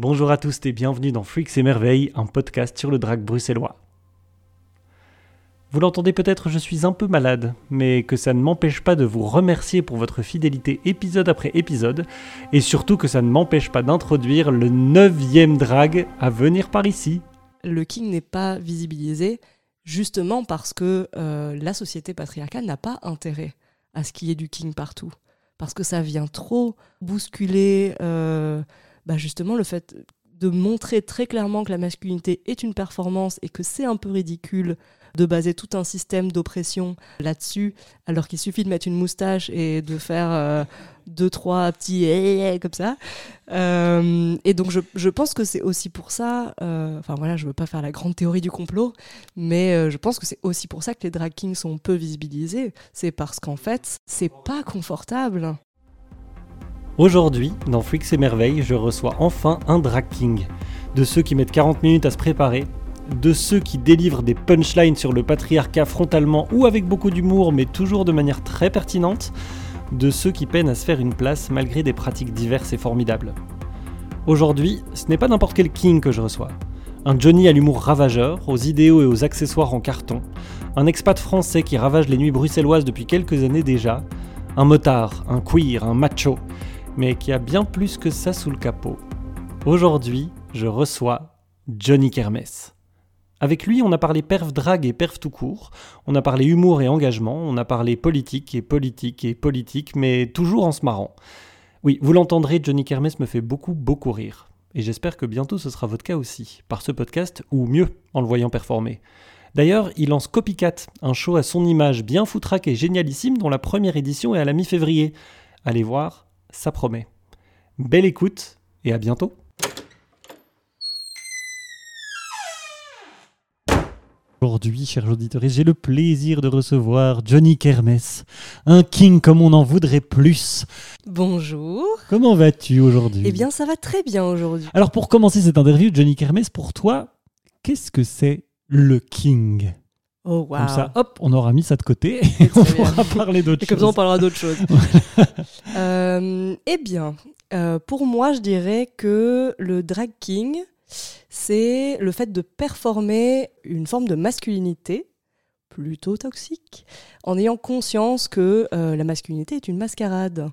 Bonjour à tous et bienvenue dans Freaks et Merveilles, un podcast sur le drag bruxellois. Vous l'entendez peut-être, je suis un peu malade, mais que ça ne m'empêche pas de vous remercier pour votre fidélité épisode après épisode, et surtout que ça ne m'empêche pas d'introduire le neuvième drag à venir par ici. Le king n'est pas visibilisé justement parce que euh, la société patriarcale n'a pas intérêt à ce qu'il y ait du king partout, parce que ça vient trop bousculer euh, bah, justement le fait de montrer très clairement que la masculinité est une performance et que c'est un peu ridicule de baser tout un système d'oppression là-dessus, alors qu'il suffit de mettre une moustache et de faire euh, deux, trois petits eh, comme ça. Euh, et donc, je, pense que c'est aussi pour ça, euh, enfin voilà, je veux pas faire la grande théorie du complot, mais je pense que c'est aussi pour ça que les drag kings sont peu visibilisés. C'est parce qu'en fait, c'est pas confortable. Aujourd'hui, dans Freaks et Merveilles, je reçois enfin un drag king. De ceux qui mettent 40 minutes à se préparer, de ceux qui délivrent des punchlines sur le patriarcat frontalement ou avec beaucoup d'humour mais toujours de manière très pertinente, de ceux qui peinent à se faire une place malgré des pratiques diverses et formidables. Aujourd'hui, ce n'est pas n'importe quel king que je reçois. Un Johnny à l'humour ravageur, aux idéaux et aux accessoires en carton, un expat français qui ravage les nuits bruxelloises depuis quelques années déjà, un motard, un queer, un macho, mais qui a bien plus que ça sous le capot. Aujourd'hui, je reçois Johnny Kermesse. Avec lui, on a parlé perf drague et perf tout court, on a parlé humour et engagement, on a parlé politique et politique et politique, mais toujours en se marrant. Oui, vous l'entendrez, Johnny Kermesse me fait beaucoup, beaucoup rire. Et j'espère que bientôt ce sera votre cas aussi, par ce podcast, ou mieux, en le voyant performer. D'ailleurs, il lance Copycat, un show à son image bien foutraque et génialissime dont la première édition est à la mi-février. Allez voir, ça promet. Belle écoute et à bientôt Aujourd'hui, chers auditeurs, j'ai le plaisir de recevoir Johnny Kermesse, un king comme on en voudrait plus. Bonjour. Comment vas-tu aujourd'hui? Eh bien, ça va très bien aujourd'hui. Alors, pour commencer cette interview, Johnny Kermesse, pour toi, qu'est-ce que c'est le king? Oh, wow. Comme ça, hop, on aura mis ça de côté et on pourra parler d'autre Et chose. comme ça, on parlera d'autre chose. Euh, eh bien, euh, pour moi, je dirais que le drag king, c'est le fait de performer une forme de masculinité plutôt toxique, en ayant conscience que euh, la masculinité est une mascarade.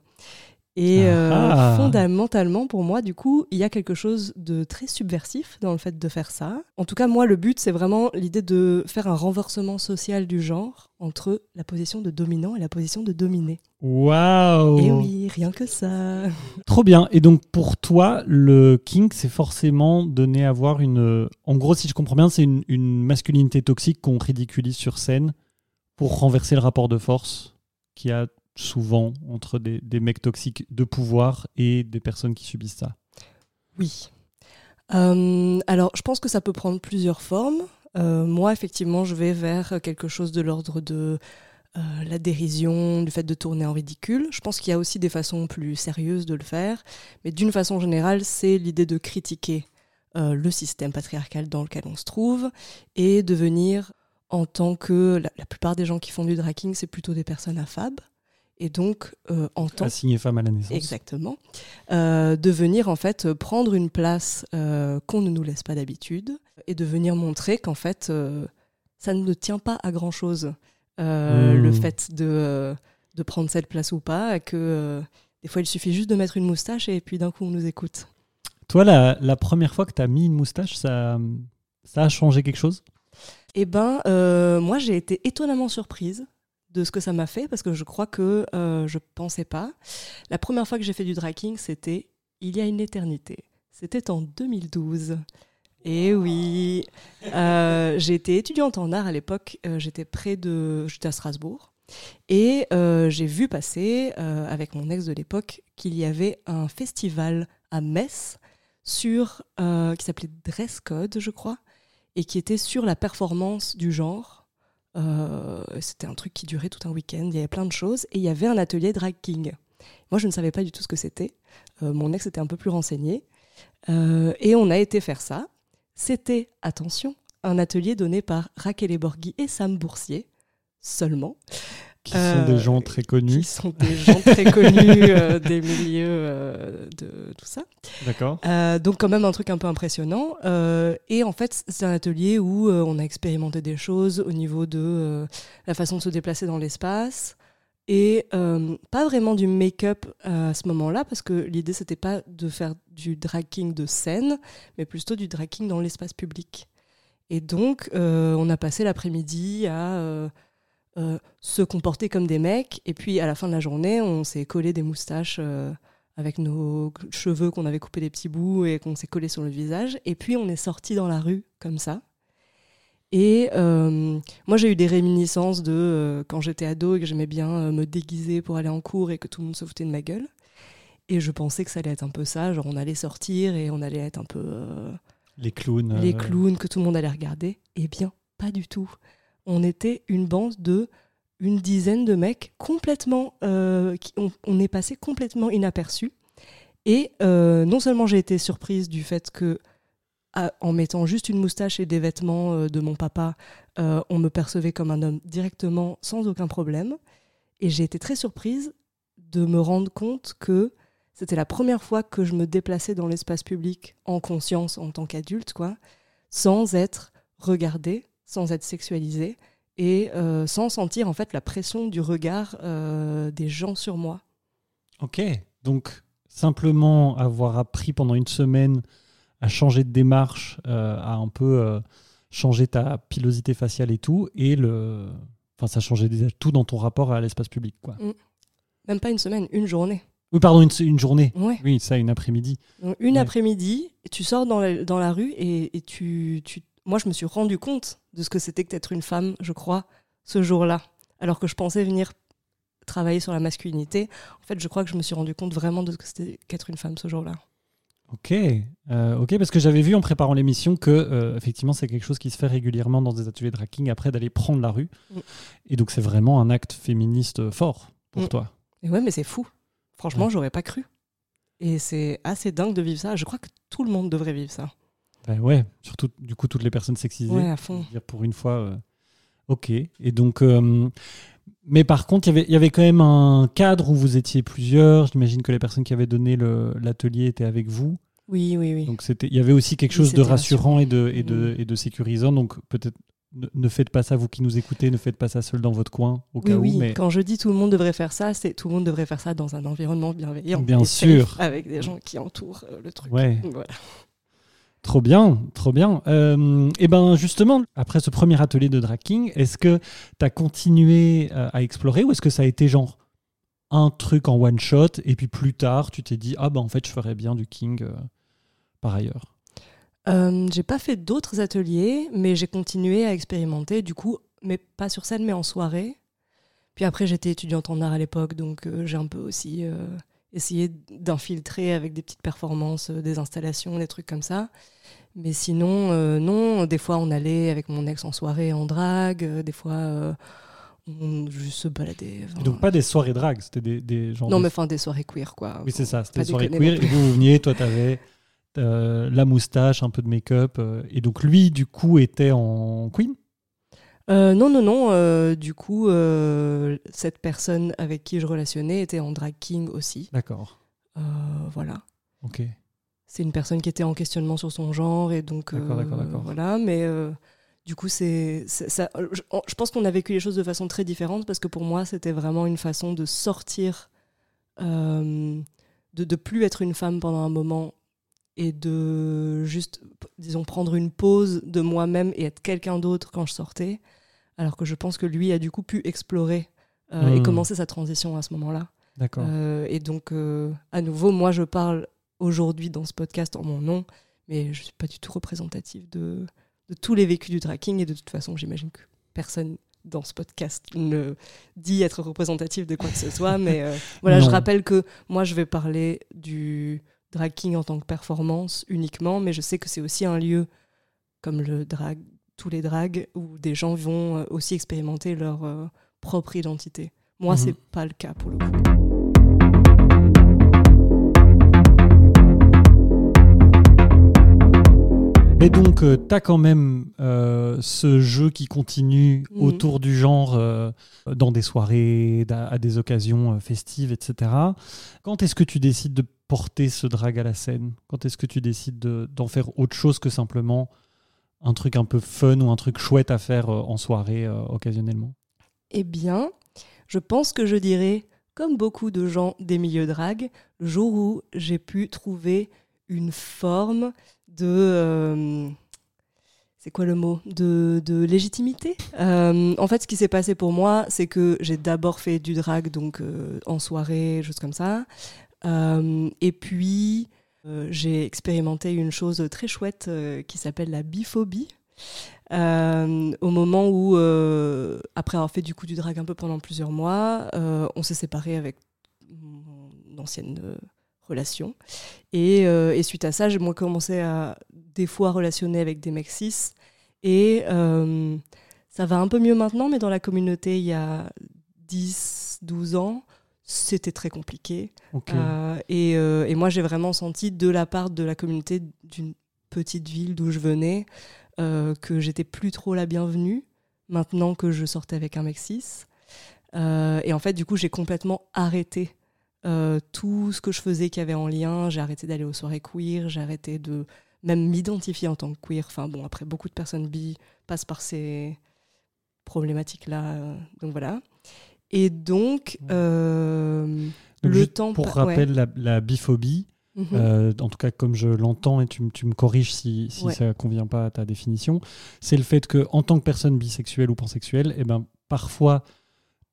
Et euh, Ah. fondamentalement, pour moi, du coup, il y a quelque chose de très subversif dans le fait de faire ça. En tout cas, moi, le but, c'est vraiment l'idée de faire un renversement social du genre entre la position de dominant et la position de dominé. Waouh Et oui, rien que ça. Trop bien. Et donc pour toi, le king, c'est forcément donné à voir une. En gros, si je comprends bien, c'est une, une masculinité toxique qu'on ridiculise sur scène pour renverser le rapport de force qu'il y a souvent entre des, mecs toxiques de pouvoir et des personnes qui subissent ça. Oui. Euh, alors, je pense que ça peut prendre plusieurs formes. Euh, moi, effectivement, je vais vers quelque chose de l'ordre de euh, la dérision, du fait de tourner en ridicule. Je pense qu'il y a aussi des façons plus sérieuses de le faire, mais d'une façon générale, c'est l'idée de critiquer le système patriarcal dans lequel on se trouve et de venir en tant que la, plupart des gens qui font du draking, c'est plutôt des personnes affab. Et donc, euh, en tant Assigné femme à la naissance. Exactement. Euh, de venir en fait prendre une place euh, qu'on ne nous laisse pas d'habitude et de venir montrer qu'en fait ça ne tient pas à grand chose Hmm. le fait de, de prendre cette place ou pas et que des fois il suffit juste de mettre une moustache et puis d'un coup on nous écoute. Toi, la, la première fois que tu as mis une moustache, ça, ça a changé quelque chose? Eh ben moi j'ai été étonnamment surprise de ce que ça m'a fait parce que je crois que euh, je pensais pas. La première fois que j'ai fait du draking, c'était il y a une éternité. C'était en 2012. Et oui, Euh, j'étais étudiante en art à l'époque. euh, j'étais près de, j'étais à Strasbourg, et euh, j'ai vu passer avec mon ex de l'époque qu'il y avait un festival à Metz sur qui s'appelait Dress Code, je crois, et qui était sur la performance du genre. Euh, C'était un truc qui durait tout un week-end. Il y avait plein de choses, et il y avait un atelier drag king. Moi, je ne savais pas du tout ce que c'était. Euh, mon ex était un peu plus renseigné. Euh, et on a été faire ça. C'était, attention, un atelier donné par Raquel Borghi et Sam Boursier, seulement. Qui sont des gens très connus. Qui sont des gens très connus des milieux de tout ça. D'accord. donc quand même un truc un peu impressionnant. et en fait, c'est un atelier où on a expérimenté des choses au niveau de la façon de se déplacer dans l'espace, et euh, pas vraiment du make-up à ce moment-là, parce que l'idée, c'était pas de faire du dragging de scène, mais plutôt du dragging dans l'espace public. Et donc, euh, on a passé l'après-midi à euh, se comporter comme des mecs, et puis à la fin de la journée, on s'est collé des moustaches avec nos cheveux qu'on avait coupés des petits bouts et qu'on s'est collé sur le visage, et puis on est sorti dans la rue comme ça. Et euh, moi, j'ai eu des réminiscences de euh, quand j'étais ado et que j'aimais bien euh, me déguiser pour aller en cours et que tout le monde se foutait de ma gueule. Et je pensais que ça allait être un peu ça, genre on allait sortir et on allait être un peu... les clowns. Les clowns que tout le monde allait regarder. Eh bien, pas du tout. On était une bande de une dizaine de mecs complètement... Qui, on, est passé complètement inaperçus. Et non seulement j'ai été surprise du fait que en mettant juste une moustache et des vêtements euh, de mon papa, euh, on me percevait comme un homme directement sans aucun problème. Et j'ai été très surprise de me rendre compte que c'était la première fois que je me déplaçais dans l'espace public en conscience en tant qu'adulte, quoi, sans être regardée, sans être sexualisée et euh, sans sentir en fait la pression du regard des gens sur moi. Ok, donc simplement avoir appris pendant une semaine à changer de démarche, euh, à un peu euh, changer ta pilosité faciale et tout, et le, enfin ça changeait déjà tout dans ton rapport à l'espace public, quoi. Mm. Même pas une semaine, une journée. Oui, pardon, une, journée. Oui, ça, une après-midi. Une après-midi, tu sors dans la, dans la rue et, tu, tu, moi, je me suis rendu compte de ce que c'était que d'être une femme, je crois, ce jour-là. Alors que je pensais venir travailler sur la masculinité. En fait, je crois que je me suis rendu compte vraiment de ce que c'était qu'être une femme ce jour-là. Ok, euh, ok, parce que j'avais vu en préparant l'émission que euh, effectivement c'est quelque chose qui se fait régulièrement dans des ateliers de hacking après d'aller prendre la rue, mm. et donc c'est vraiment un acte féministe fort pour mm. toi. Et ouais, mais c'est fou. Franchement, j'aurais pas cru. Et c'est assez dingue de vivre ça. Je crois que tout le monde devrait vivre ça. Ben ouais, surtout du coup toutes les personnes sexisées. Ouais, à fond. Dire pour une fois, euh, ok. Et donc, mais par contre, il y avait quand même un cadre où vous étiez plusieurs. J'imagine que les personnes qui avaient donné l'atelier étaient avec vous. Oui, oui, oui. Donc il y avait aussi quelque chose de rassurant et de, et, de, mm. et de sécurisant. Donc peut-être ne, faites pas ça, vous qui nous écoutez, ne faites pas ça seul dans votre coin, au cas oui. où. Mais... Quand je dis tout le monde devrait faire ça, c'est tout le monde devrait faire ça dans un environnement bienveillant. Bien sûr. avec des gens qui entourent euh, le truc. Ouais. Trop bien, trop bien. Euh, et ben justement, après ce premier atelier de tracking, est-ce que tu as continué euh, à explorer ou est-ce que ça a été genre un truc en one shot et puis plus tard tu t'es dit ah ben en fait je ferais bien du king euh, par ailleurs? J'ai pas fait d'autres ateliers, mais j'ai continué à expérimenter du coup, mais pas sur scène mais en soirée. Puis après j'étais étudiante en art à l'époque, donc j'ai un peu aussi essayé d'infiltrer avec des petites performances, des installations, des trucs comme ça. Mais sinon, euh, non, des fois on allait avec mon ex en soirée en drague, euh, des fois euh, on juste se baladait. Donc pas des soirées drague, c'était des, des gens. Non, mais enfin des soirées queer quoi. Oui, c'est ça, c'était des soirées queer. Et vous, vous veniez, toi t'avais la moustache, un peu de make-up. et donc lui, du coup, était en queen non, non, non. du coup, cette personne avec qui je relationnais était en drag king aussi. D'accord. voilà. Ok c'est une personne qui était en questionnement sur son genre et donc euh, voilà mais euh, du coup c'est ça je, pense qu'on a vécu les choses de façon très différente parce que pour moi c'était vraiment une façon de sortir euh, de ne plus être une femme pendant un moment et de juste disons prendre une pause de moi-même et être quelqu'un d'autre quand je sortais alors que je pense que lui a du coup pu explorer et hmm. commencer sa transition à ce moment-là. D'accord. et donc, à nouveau, moi, je parle aujourd'hui dans ce podcast en mon nom, mais je ne suis pas du tout représentative de, de tous les vécus du tracking et de toute façon, j'imagine que personne dans ce podcast ne dit être représentatif de quoi que ce soit, mais euh, voilà, je rappelle que moi, je vais parler du tracking en tant que performance uniquement, mais je sais que c'est aussi un lieu comme le drag, tous les drags, où des gens vont euh, aussi expérimenter leur euh, propre identité. Moi, ce mhm. c'est pas le cas pour le coup. Mais donc, euh, tu as quand même euh, ce jeu qui continue Mhm. autour du genre euh, dans des soirées, à des occasions euh, festives, etc. Quand est-ce que tu décides de porter ce drag à la scène? Quand est-ce que tu décides de- d'en faire autre chose que simplement un truc un peu fun ou un truc chouette à faire en soirée occasionnellement? Eh bien, je pense que je dirais, comme beaucoup de gens des milieux drag, le jour où j'ai pu trouver une forme de... euh, c'est quoi le mot? De, de légitimité Euh, En fait, ce qui s'est passé pour moi, c'est que j'ai d'abord fait du drag, donc euh, en soirée, choses comme ça. Et puis, j'ai expérimenté une chose très chouette qui s'appelle la biphobie. Au moment où, après avoir fait du coup du drag un peu pendant plusieurs mois, on s'est séparé avec mon ancienne relation. Et, euh, et suite à ça, j'ai moi commencé à des fois relationner avec des mecs cis. Et euh, ça va un peu mieux maintenant, mais dans la communauté, il y a 10, 12 ans, c'était très compliqué. Euh, et, euh, et moi, j'ai vraiment senti de la part de la communauté d'une petite ville d'où je venais euh, que j'étais plus trop la bienvenue maintenant que je sortais avec un mec cis. Et en fait, du coup, j'ai complètement arrêté euh, tout ce que je faisais qui avait en lien. J'ai arrêté d'aller aux soirées queer, j'ai arrêté de même m'identifier en tant que queer. Enfin bon, après, beaucoup de personnes bi passent par ces problématiques-là. euh, donc voilà. Et donc, euh, Donc, le temps pour ouais. rappel, la, la biphobie, Mhm. Euh, en tout cas comme je l'entends et tu, tu me corriges si, si Ouais. ça convient pas à ta définition, c'est le fait que en tant que personne bisexuelle ou pansexuelle, eh ben, parfois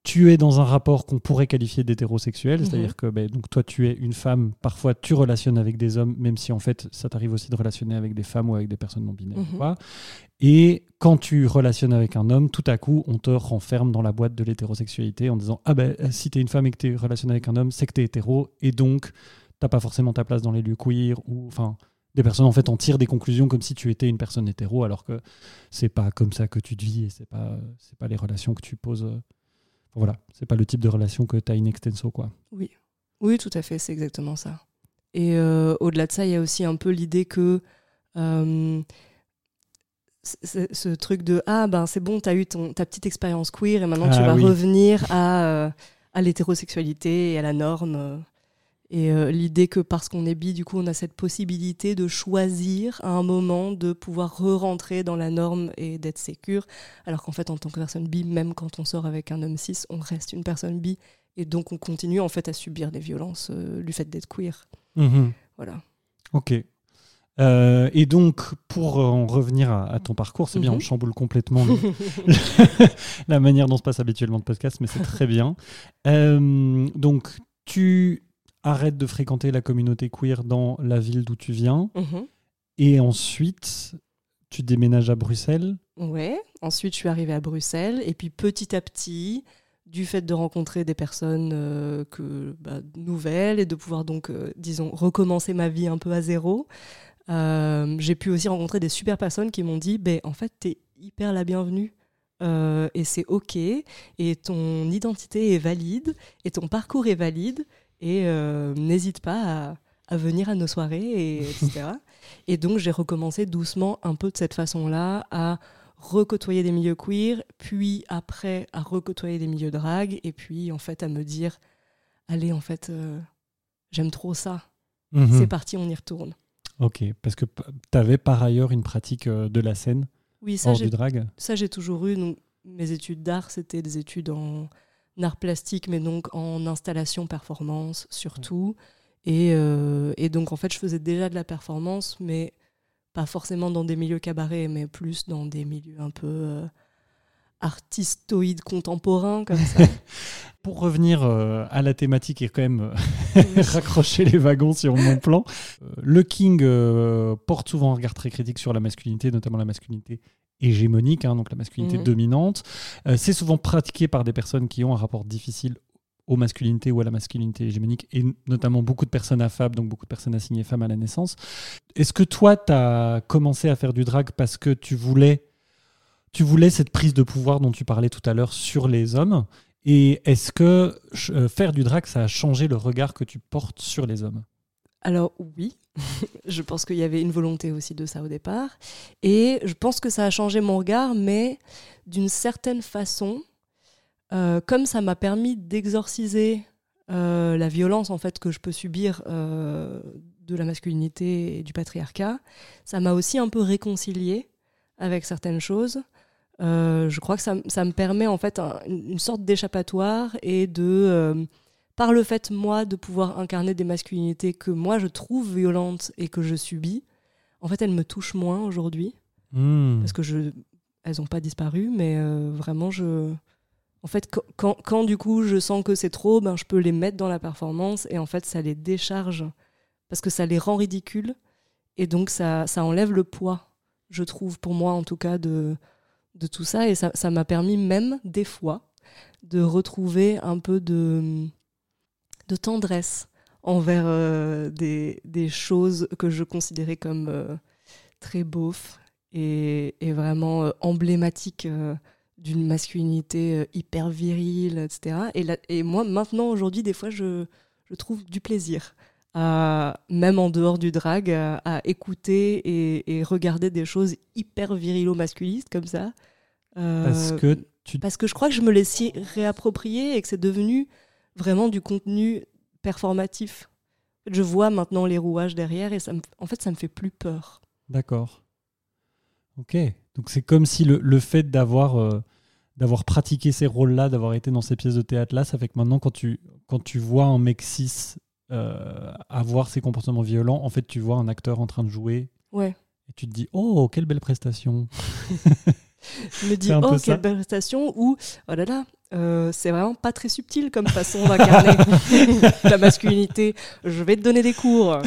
tu es dans un rapport qu'on pourrait qualifier d'hétérosexuel, Mhm. c'est-à-dire que ben, donc toi tu es une femme, parfois tu relationnes avec des hommes, même si en fait ça t'arrive aussi de relationner avec des femmes ou avec des personnes non binaires. Mhm. quoi. Et quand tu relationnes avec un homme, tout à coup on te renferme dans la boîte de l'hétérosexualité en disant ah ben si t'es une femme et que tu relationnes avec un homme, c'est que t'es hétéro et donc t'as pas forcément ta place dans les lieux queer ou enfin des personnes en fait en tirent des conclusions comme si tu étais une personne hétéro alors que c'est pas comme ça que tu te vis et c'est pas c'est pas les relations que tu poses euh, voilà c'est pas le type de relation que tu as in extenso quoi Oui, tout à fait, c'est exactement ça. Et euh, au-delà de ça, il y a aussi un peu l'idée que euh, ce truc de ah ben c'est bon, t'as eu ton, ta petite expérience queer et maintenant tu Ah vas oui. revenir à, euh, à l'hétérosexualité et à la norme. Et euh, l'idée que parce qu'on est bi, du coup, on a cette possibilité de choisir à un moment de pouvoir re-rentrer dans la norme et d'être sécure, alors qu'en fait, en tant que personne bi, même quand on sort avec un homme cis, on reste une personne bi. Et donc on continue en fait à subir des violences euh, du fait d'être queer. Voilà. ok. Euh, et donc pour en revenir à, à ton parcours c'est bien on chamboule complètement le- la manière dont se passe habituellement le podcast mais c'est très bien. Euh, donc tu arrêtes de fréquenter la communauté queer dans la ville d'où tu viens Mhm. Et ensuite, tu déménages à Bruxelles. Ouais. Ensuite, je suis arrivée à Bruxelles et puis petit à petit, du fait de rencontrer des personnes euh, que bah, nouvelles et de pouvoir donc, euh, disons, recommencer ma vie un peu à zéro, euh, j'ai pu aussi rencontrer des super personnes qui m'ont dit, ben en fait, t'es hyper la bienvenue. et c'est ok, et ton identité est valide, et ton parcours est valide, et euh, n'hésite pas à, à venir à nos soirées, et, etc. et donc j'ai recommencé doucement, un peu de cette façon-là, à recôtoyer des milieux queer, puis après à recôtoyer des milieux drag, et puis en fait à me dire, allez, en fait, euh, j'aime trop ça, Mhm. c'est parti, on y retourne. Ok, parce que tu avais par ailleurs une pratique euh, de la scène Oui, ça hors du drag? Ça, j'ai toujours eu. Donc, mes études d'art, c'était des études en art plastique, mais donc en installation performance surtout. Et, euh, et donc, en fait, je faisais déjà de la performance, mais pas forcément dans des milieux cabarets, mais plus dans des milieux un peu euh, artistoïdes contemporains, comme ça. Pour revenir euh, à la thématique et quand même raccrocher les wagons sur mon plan, le King porte souvent un regard très critique sur la masculinité, notamment la masculinité hégémonique, hein, donc la masculinité Mhm. dominante. Euh, c'est souvent pratiqué par des personnes qui ont un rapport difficile aux masculinités ou à la masculinité hégémonique, et notamment beaucoup de personnes affable, donc beaucoup de personnes assignées femmes à la naissance. Est-ce que toi, tu as commencé à faire du drag parce que tu voulais, tu voulais cette prise de pouvoir dont tu parlais tout à l'heure sur les hommes? Et est-ce que euh, faire du drag, ça a changé le regard que tu portes sur les hommes? Alors oui, je pense qu'il y avait une volonté aussi de ça au départ. Et je pense que ça a changé mon regard, mais d'une certaine façon, euh, comme ça m'a permis d'exorciser euh, la violence en fait que je peux subir euh, de la masculinité et du patriarcat, ça m'a aussi un peu réconcilié avec certaines choses. je crois que ça, ça, me permet en fait une sorte d'échappatoire et de par le fait, moi, de pouvoir incarner des masculinités que moi je trouve violentes et que je subis, en fait, elles me touchent moins aujourd'hui. Hmm. Parce que je. Elles n'ont pas disparu, mais euh, vraiment, je. En fait, quand, quand, du coup je sens que c'est trop, ben, je peux les mettre dans la performance et en fait, ça les décharge parce que ça les rend ridicules et donc ça, ça enlève le poids, je trouve, pour moi en tout cas, de, de tout ça. Et ça m'a permis même, des fois, de retrouver un peu de de tendresse envers euh, des, choses que je considérais comme euh, très beaufs et, vraiment euh, emblématiques d'une masculinité hyper virile, etc. Et, et moi, maintenant, aujourd'hui, des fois, je, trouve du plaisir, à, même en dehors du drag, à, écouter et, regarder des choses hyper virilo-masculistes comme ça. parce, que parce que je crois que je me l'ai si réapproprié et que c'est devenu vraiment du contenu performatif. Je vois maintenant les rouages derrière et ça en fait, ça me fait plus peur. D'accord. Ok. Donc c'est comme si le, fait d'avoir euh, d'avoir pratiqué ces rôles-là, d'avoir été dans ces pièces de théâtre-là, ça fait que maintenant, quand tu, quand tu vois un mec cis euh, avoir ces comportements violents, en fait, tu vois un acteur en train de jouer. Ouais. Et tu te dis, oh, quelle belle prestation. Je me dis, oh, quelle belle prestation, ou, oh là là, euh, c'est vraiment pas très subtil comme façon d'incarner la masculinité. Je vais te donner des cours.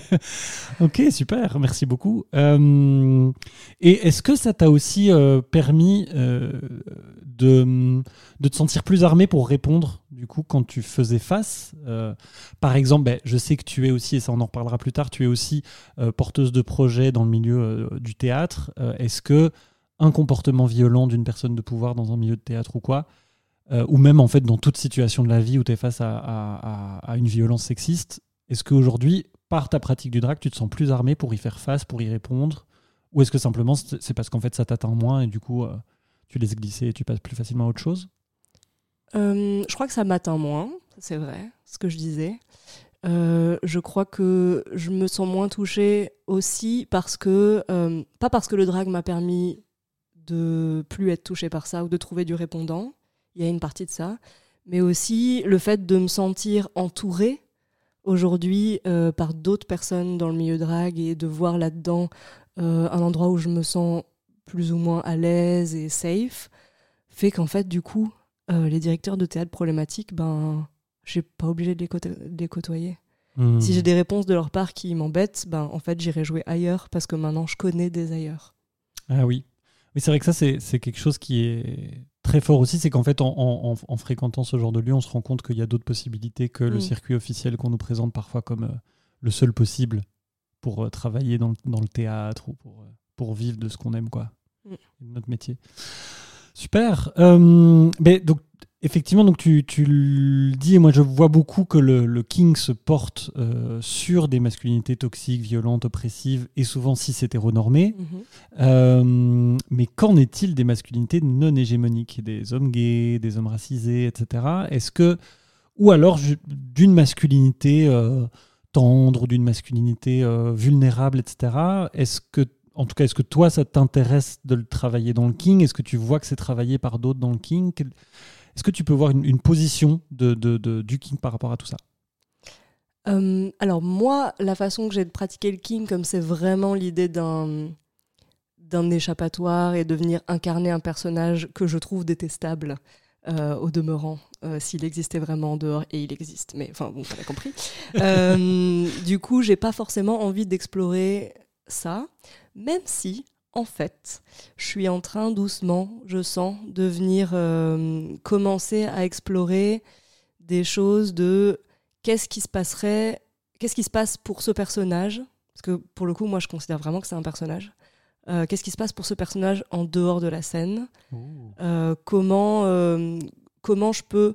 ok, super, merci beaucoup. Euh, et est-ce que ça t'a aussi euh, permis de, de, te sentir plus armé pour répondre, du coup, quand tu faisais face Par exemple, ben, je sais que tu es aussi, et ça on en reparlera plus tard, tu es aussi porteuse de projets dans le milieu du théâtre. est-ce que un comportement violent d'une personne de pouvoir dans un milieu de théâtre ou quoi, euh, ou même en fait dans toute situation de la vie où tu es face à, une violence sexiste, est-ce qu'aujourd'hui, par ta pratique du drag, tu te sens plus armé pour y faire face, pour y répondre? Ou est-ce que simplement c'est parce qu'en fait ça t'atteint moins et du coup euh, tu laisses glisser et tu passes plus facilement à autre chose? Euh, Je crois que ça m'atteint moins, c'est vrai, ce que je disais. je crois que je me sens moins touchée aussi parce que, pas parce que le drag m'a permis de plus être touché par ça ou de trouver du répondant. Il y a une partie de ça. Mais aussi le fait de me sentir entourée aujourd'hui euh, par d'autres personnes dans le milieu drag et de voir là-dedans euh, un endroit où je me sens plus ou moins à l'aise et safe, fait qu'en fait, du coup, euh, les directeurs de théâtre problématiques, ben, j'ai pas obligé de les, côtoyer. Hmm. Si j'ai des réponses de leur part qui m'embêtent, ben, en fait, j'irai jouer ailleurs parce que maintenant, je connais des ailleurs. Ah oui, mais c'est vrai que ça, c'est quelque chose qui est très fort aussi. C'est qu'en fait, en, fréquentant ce genre de lieu, on se rend compte qu'il y a d'autres possibilités que le mm. circuit officiel qu'on nous présente parfois comme euh, le seul possible pour euh, travailler dans le, théâtre ou pour, euh, pour vivre de ce qu'on aime, quoi, mm. notre métier. Super. mais donc, Effectivement, donc tu, le dis, et moi je vois beaucoup que le, King se porte euh, sur des masculinités toxiques, violentes, oppressives et souvent cis hétéronormées. Mhm. Euh, mais qu'en est-il des masculinités non hégémoniques, des hommes gays, des hommes racisés, etc. Est-ce que, ou alors d'une masculinité euh, tendre, d'une masculinité vulnérable, etc. Est-ce que en tout cas, est-ce que toi, ça t'intéresse de le travailler dans le King? Est-ce que tu vois que c'est travaillé par d'autres dans le King? Est-ce que tu peux voir une, position de, du King par rapport à tout ça? Euh, alors moi, la façon que j'ai de pratiquer le king, comme c'est vraiment l'idée d'un d'un échappatoire et de venir incarner un personnage que je trouve détestable euh, au demeurant, euh, s'il existait vraiment en dehors, et il existe, mais enfin bon, t'as compris. du coup, j'ai pas forcément envie d'explorer ça, même si en fait, je suis en train doucement, je sens, de venir euh, commencer à explorer des choses de qu'est-ce qui se passerait, qu'est-ce qui se passe pour ce personnage, parce que pour le coup, moi, je considère vraiment que c'est un personnage. Euh, qu'est-ce qui se passe pour ce personnage en dehors de la scène euh, comment, comment je peux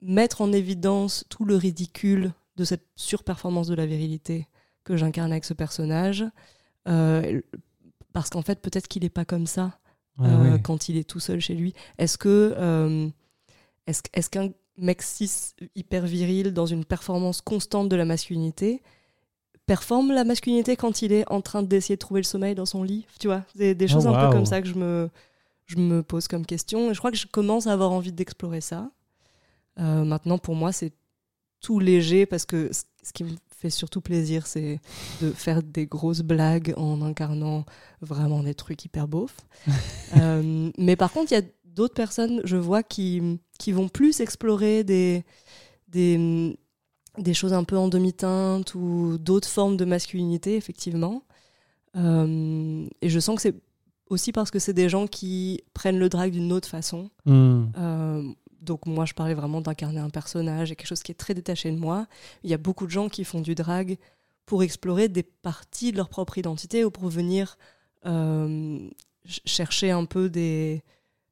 mettre en évidence tout le ridicule de cette surperformance de la virilité que j'incarne avec ce personnage. Parce qu'en fait, peut-être qu'il n'est pas comme ça Ouais, euh, ouais. quand il est tout seul chez lui. Est-ce que euh, est-ce, qu'un mec cis hyper viril dans une performance constante de la masculinité performe la masculinité quand il est en train d'essayer de trouver le sommeil dans son lit Tu vois, des, des Oh, choses un peu comme ça que je me, je me pose comme question. Et je crois que je commence à avoir envie d'explorer ça. Euh, maintenant, pour moi, c'est tout léger parce que ce qui me fait surtout plaisir, c'est de faire des grosses blagues en incarnant vraiment des trucs hyper beaufs. Euh, mais par contre, il y a d'autres personnes, je vois, qui, qui vont plus explorer des, des, des choses un peu en demi-teinte ou d'autres formes de masculinité, effectivement. Euh, et je sens que c'est aussi parce que c'est des gens qui prennent le drag d'une autre façon. Hmm. Euh, donc moi, je parlais vraiment d'incarner un personnage et quelque chose qui est très détaché de moi. Il y a beaucoup de gens qui font du drag pour explorer des parties de leur propre identité ou pour venir euh, ch- chercher un peu des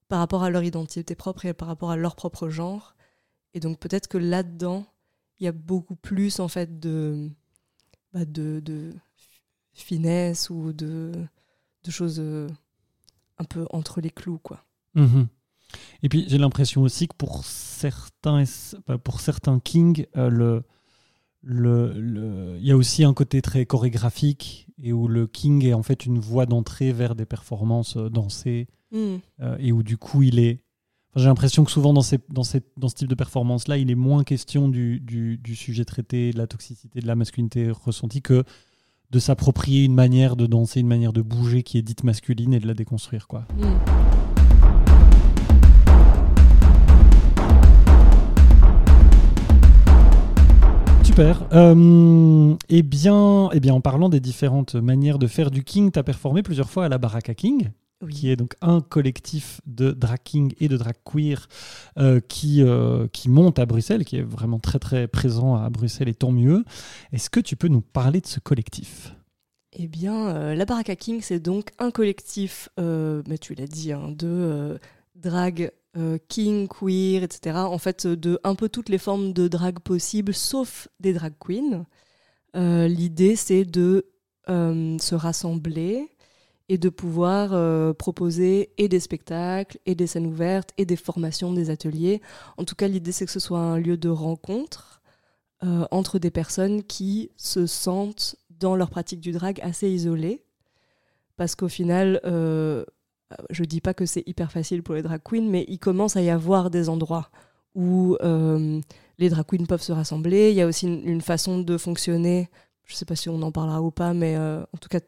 par rapport à leur identité propre et par rapport à leur propre genre. Et donc peut-être que là-dedans, il y a beaucoup plus en fait de bah, de, finesse ou de, choses euh, un peu entre les clous quoi. Mhm. Et puis j'ai l'impression aussi que pour certains, bah, pour certains Kings, euh, le, le, le- il y a aussi un côté très chorégraphique et où le King est en fait une voie d'entrée vers des performances euh, dansées Hmm. euh, et où du coup il est. enfin, j'ai l'impression que souvent dans, ces, dans, ces- dans ce type de performance-là, il est moins question du, du, du sujet traité, de la toxicité, de la masculinité ressentie que de s'approprier une manière de danser, une manière de bouger qui est dite masculine et de la déconstruire. quoi. Hmm. Super. Euh, eh, bien, eh bien, en parlant des différentes manières de faire du King, tu as performé plusieurs fois à la Baraka King, Oui. qui est donc un collectif de drag king et de drag queer euh, qui, euh, qui monte à Bruxelles, qui est vraiment très très présent à Bruxelles et tant mieux. Est-ce que tu peux nous parler de ce collectif? Eh bien, euh, la Baraka King, c'est donc un collectif, mais tu l'as dit, hein, de drag euh, king, queer, etc. En fait, euh, de un peu toutes les formes de drag possibles, sauf des drag queens. Euh, L'idée, c'est de se rassembler et de pouvoir proposer et des spectacles, et des scènes ouvertes, et des formations, des ateliers. En tout cas, l'idée, c'est que ce soit un lieu de rencontre entre des personnes qui se sentent dans leur pratique du drag assez isolées. Parce qu'au final, je dis pas que c'est hyper facile pour les drag queens, mais il commence à y avoir des endroits où euh, les drag queens peuvent se rassembler. Il y a aussi une, une façon de fonctionner, je sais pas si on en parlera ou pas, mais euh, en tout cas,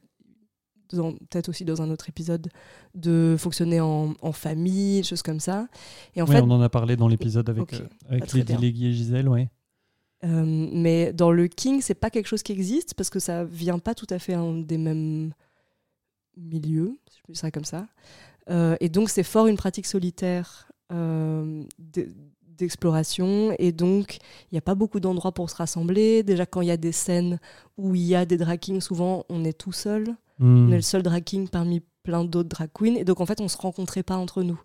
peut-être aussi dans un autre épisode, de fonctionner en, en famille, des choses comme ça. Et en Ouais, fait, On en a parlé dans l'épisode avec, Ok, euh, avec bien. Leggy et Gisèle. Ouais. Euh, mais dans le King, c'est pas quelque chose qui existe parce que ça vient pas tout à fait hein, des mêmes milieux, si je peux dire ça comme ça. Euh, et donc, c'est fort une pratique solitaire euh, d'exploration. Et donc, il n'y a pas beaucoup d'endroits pour se rassembler. Déjà, quand il y a des scènes où il y a des drag kings, souvent, on est tout seul. Hmm. On est le seul drag king parmi plein d'autres drag queens. Et donc, en fait, on se rencontrait pas entre nous.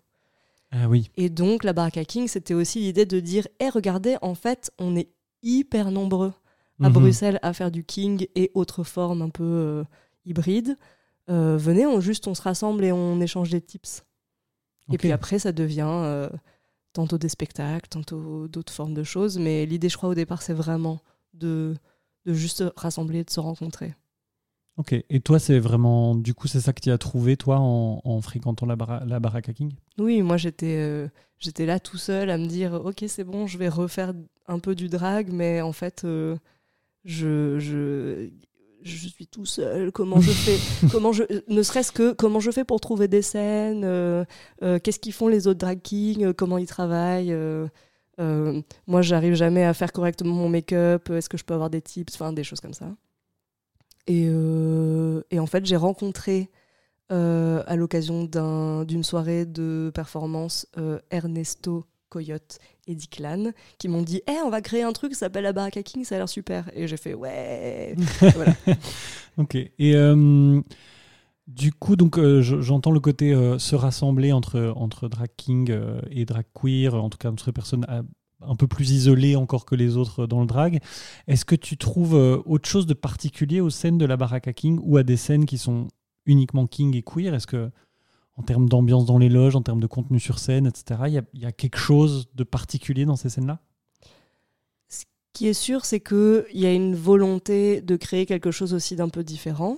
Ah oui. Et donc, la Baraka King, c'était aussi l'idée de dire Eh, regardez, en fait, on est hyper nombreux à Mhm. Bruxelles à faire du King et autres formes un peu euh, hybrides. Euh, venez, on juste on se rassemble et on échange des tips. Et puis après, ça devient euh, tantôt des spectacles, tantôt d'autres formes de choses. Mais l'idée, je crois, au départ, c'est vraiment de, de juste rassembler, de se rencontrer. Ok. Et toi, c'est vraiment. Du coup, c'est ça que tu as trouvé, toi, en, en fréquentant la, bara- la Baraka King? Oui, moi j'étais euh, j'étais là tout seul à me dire ok c'est bon je vais refaire un peu du drag mais en fait euh, je, je je suis tout seul comment je fais comment je ne serait-ce que comment je fais pour trouver des scènes euh, euh, qu'est-ce qu'ils font les autres drag kings euh, comment ils travaillent moi j'arrive jamais à faire correctement mon make-up est-ce que je peux avoir des tips enfin des choses comme ça. Et, et en fait j'ai rencontré à l'occasion d'un- d'une soirée de performance Ernesto Coyote et Diclan qui m'ont dit Eh, on va créer un truc ça s'appelle la Baraka King ça a l'air super et j'ai fait ouais. Ok. Et euh, du coup, donc, euh, je- j'entends le côté euh, se rassembler entre, entre drag king et drag queer, en tout cas entre personnes un peu plus isolés encore que les autres dans le drag. Est-ce que tu trouves autre chose de particulier aux scènes de la Baraka King ou à des scènes qui sont uniquement king et queer? Est-ce que, en termes d'ambiance dans les loges, en termes de contenu sur scène, etc., il y a, quelque chose de particulier dans ces scènes-là? Ce qui est sûr, c'est qu'il y a une volonté de créer quelque chose aussi d'un peu différent.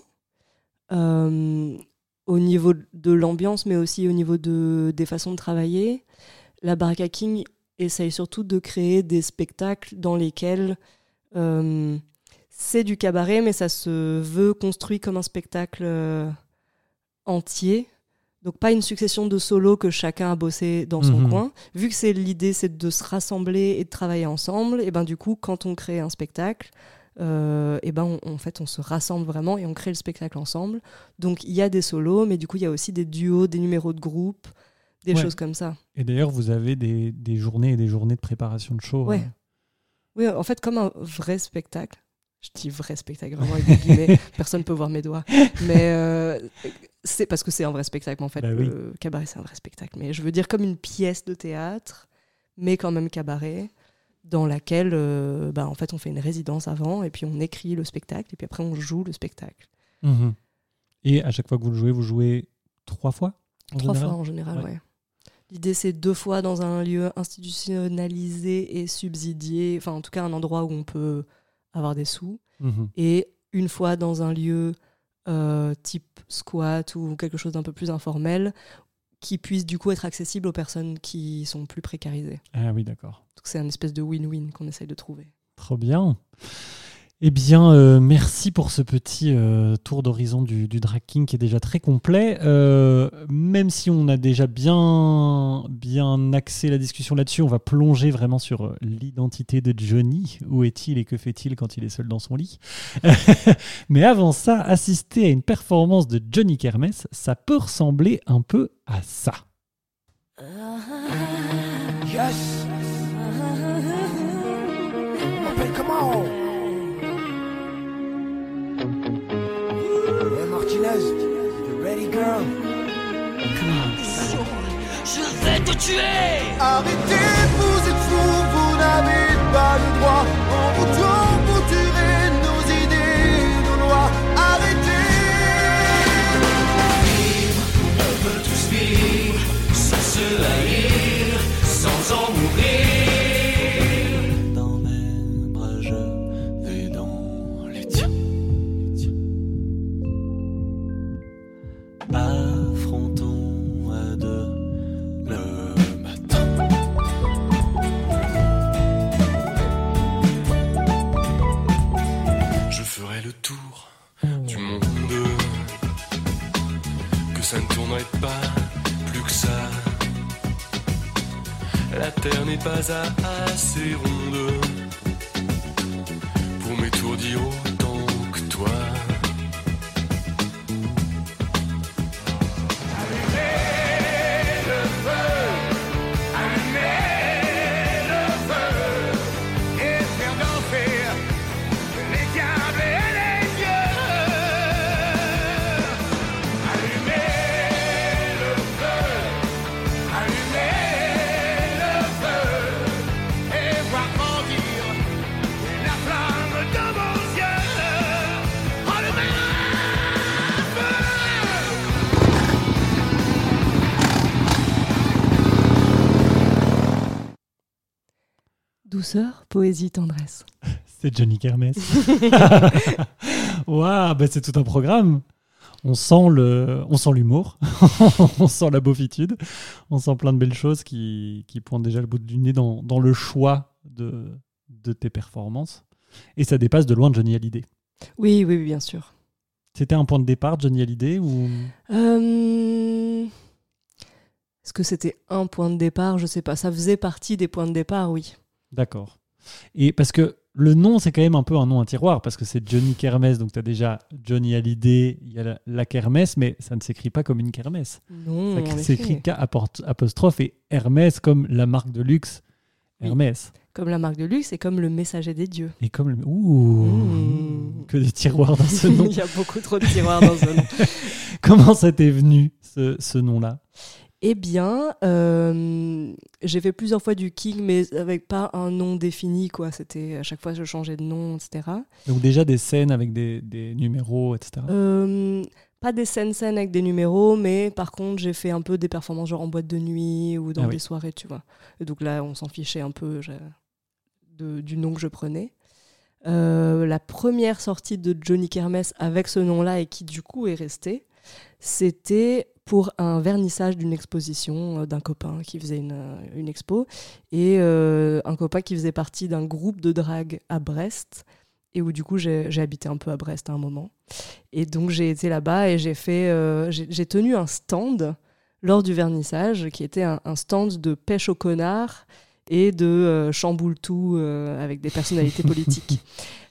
Euh, au niveau de l'ambiance, mais aussi au niveau de, des façons de travailler. La Baraka King essaye surtout de créer des spectacles dans lesquels euh, c'est du cabaret, mais ça se veut construit comme un spectacle euh, entier. Donc pas une succession de solos que chacun a bossé dans son Mhm. coin. Vu que c'est l'idée, c'est de se rassembler et de travailler ensemble, et ben du coup, quand on crée un spectacle, euh, et ben on- en fait on se rassemble vraiment et on crée le spectacle ensemble. Donc il y a des solos, mais du coup il y a aussi des duos, des numéros de groupe, des Ouais. choses comme ça. Et d'ailleurs, vous avez des, des journées et des journées de préparation de show. Ouais. euh, Oui, en fait, comme un vrai spectacle. Je dis vrai spectacle, vraiment avec des guillemets. Personne peut voir mes doigts. Mais euh, c'est parce que c'est un vrai spectacle, en fait. Bah oui. Le cabaret, c'est un vrai spectacle. Mais je veux dire comme une pièce de théâtre, mais quand même cabaret, dans laquelle, euh, bah, en fait, on fait une résidence avant, et puis on écrit le spectacle, et puis après, on joue le spectacle. mhm. Et à chaque fois que vous le jouez, vous jouez trois fois Trois général fois en général, Ouais. ouais. L'idée, c'est deux fois dans un lieu institutionnalisé et subsidié, enfin, en tout cas, un endroit où on peut avoir des sous. Mhm. et une fois dans un lieu euh, type squat ou quelque chose d'un peu plus informel qui puisse du coup être accessible aux personnes qui sont plus précarisées. Ah oui, d'accord. Donc c'est une espèce de win-win qu'on essaye de trouver. Trop bien. Eh bien, euh, merci pour ce petit euh, tour d'horizon du, du qui est déjà très complet. Euh, même si on a déjà bien, axé la discussion là-dessus, on va plonger vraiment sur l'identité de Johnny. Où est-il et que fait-il quand il est seul dans son lit? Mais avant ça, assister à une performance de Johnny Kermes, ça peut ressembler un peu à ça. Hey Martinez, you ready girl? Je vais te tuer. Arrêtez, plus que ça. La terre n'est pas assez ronde pour m'étourdir autant Douceur, poésie, tendresse. C'est Johnny Kermesse. Waouh, bah c'est tout un programme. On sent le, on sent l'humour, on sent la beaufitude, on sent plein de belles choses qui, qui pointent déjà le bout du nez dans, dans le choix de, de tes performances. Et ça dépasse de loin Johnny Hallyday. Oui, oui, oui, bien sûr. C'était un point de départ, Johnny Hallyday ou? Euh, Est-ce que c'était un point de départ? Je sais pas. Ça faisait partie des points de départ, oui. D'accord. Et parce que le nom, c'est quand même un peu un nom à tiroir, parce que c'est Johnny Kermesse, donc tu as déjà Johnny Hallyday, il y a la, la kermesse, mais ça ne s'écrit pas comme une kermesse. Non, Ça s'écrit K apostrophe et Hermès comme la marque de luxe Oui. Hermès. Comme la marque de luxe et comme le messager des dieux. Et comme le... Ouh Mmh. Que des tiroirs dans ce nom. Il y a beaucoup trop de tiroirs dans ce nom. Comment ça t'est venu, ce, ce nom-là? Eh bien, euh, j'ai fait plusieurs fois du king, mais avec pas un nom défini, quoi. C'était à chaque fois je changeais de nom, etc. Donc déjà des scènes avec des, des numéros, etc. Euh, pas des scènes scènes avec des numéros, mais par contre j'ai fait un peu des performances genre en boîte de nuit ou dans Ah des oui. soirées, tu vois. Et donc là, on s'en fichait un peu je- de- du nom que je prenais. Euh, la première sortie de Johnny Kermes avec ce nom-là et qui du coup est resté, c'était pour un vernissage d'une exposition euh, d'un copain qui faisait une, euh, une expo et euh, un copain qui faisait partie d'un groupe de drague à Brest et où du coup j'ai habité un peu à Brest à un moment. Et donc j'ai été là-bas et j'ai fait, euh, j'ai tenu un stand lors du vernissage qui était un, un stand de pêche au connard et de euh, chamboule tout avec des personnalités politiques,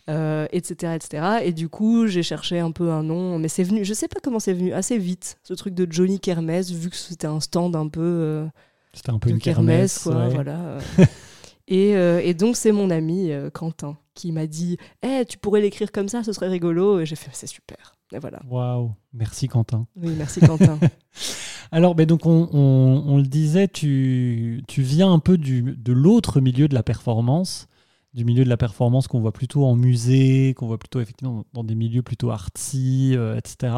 euh, etc., etc. Et du coup j'ai cherché un peu un nom, mais c'est venu, je sais pas comment c'est venu, assez vite ce truc de Johnny Kermesse vu que c'était un stand un peu euh, C'était un peu une kermesse, kermesse. quoi, ouais. voilà. euh. et, et donc c'est mon ami Quentin qui m'a dit Eh, tu pourrais l'écrire comme ça, ce serait rigolo. Et j'ai fait C'est super. Et voilà. Waouh, merci Quentin. Oui, merci Quentin. Alors, ben donc on, on- on le disait, tu, tu viens un peu du, de l'autre milieu de la performance, du milieu de la performance qu'on voit plutôt en musée, qu'on voit plutôt effectivement dans des milieux plutôt artsy, euh, etc.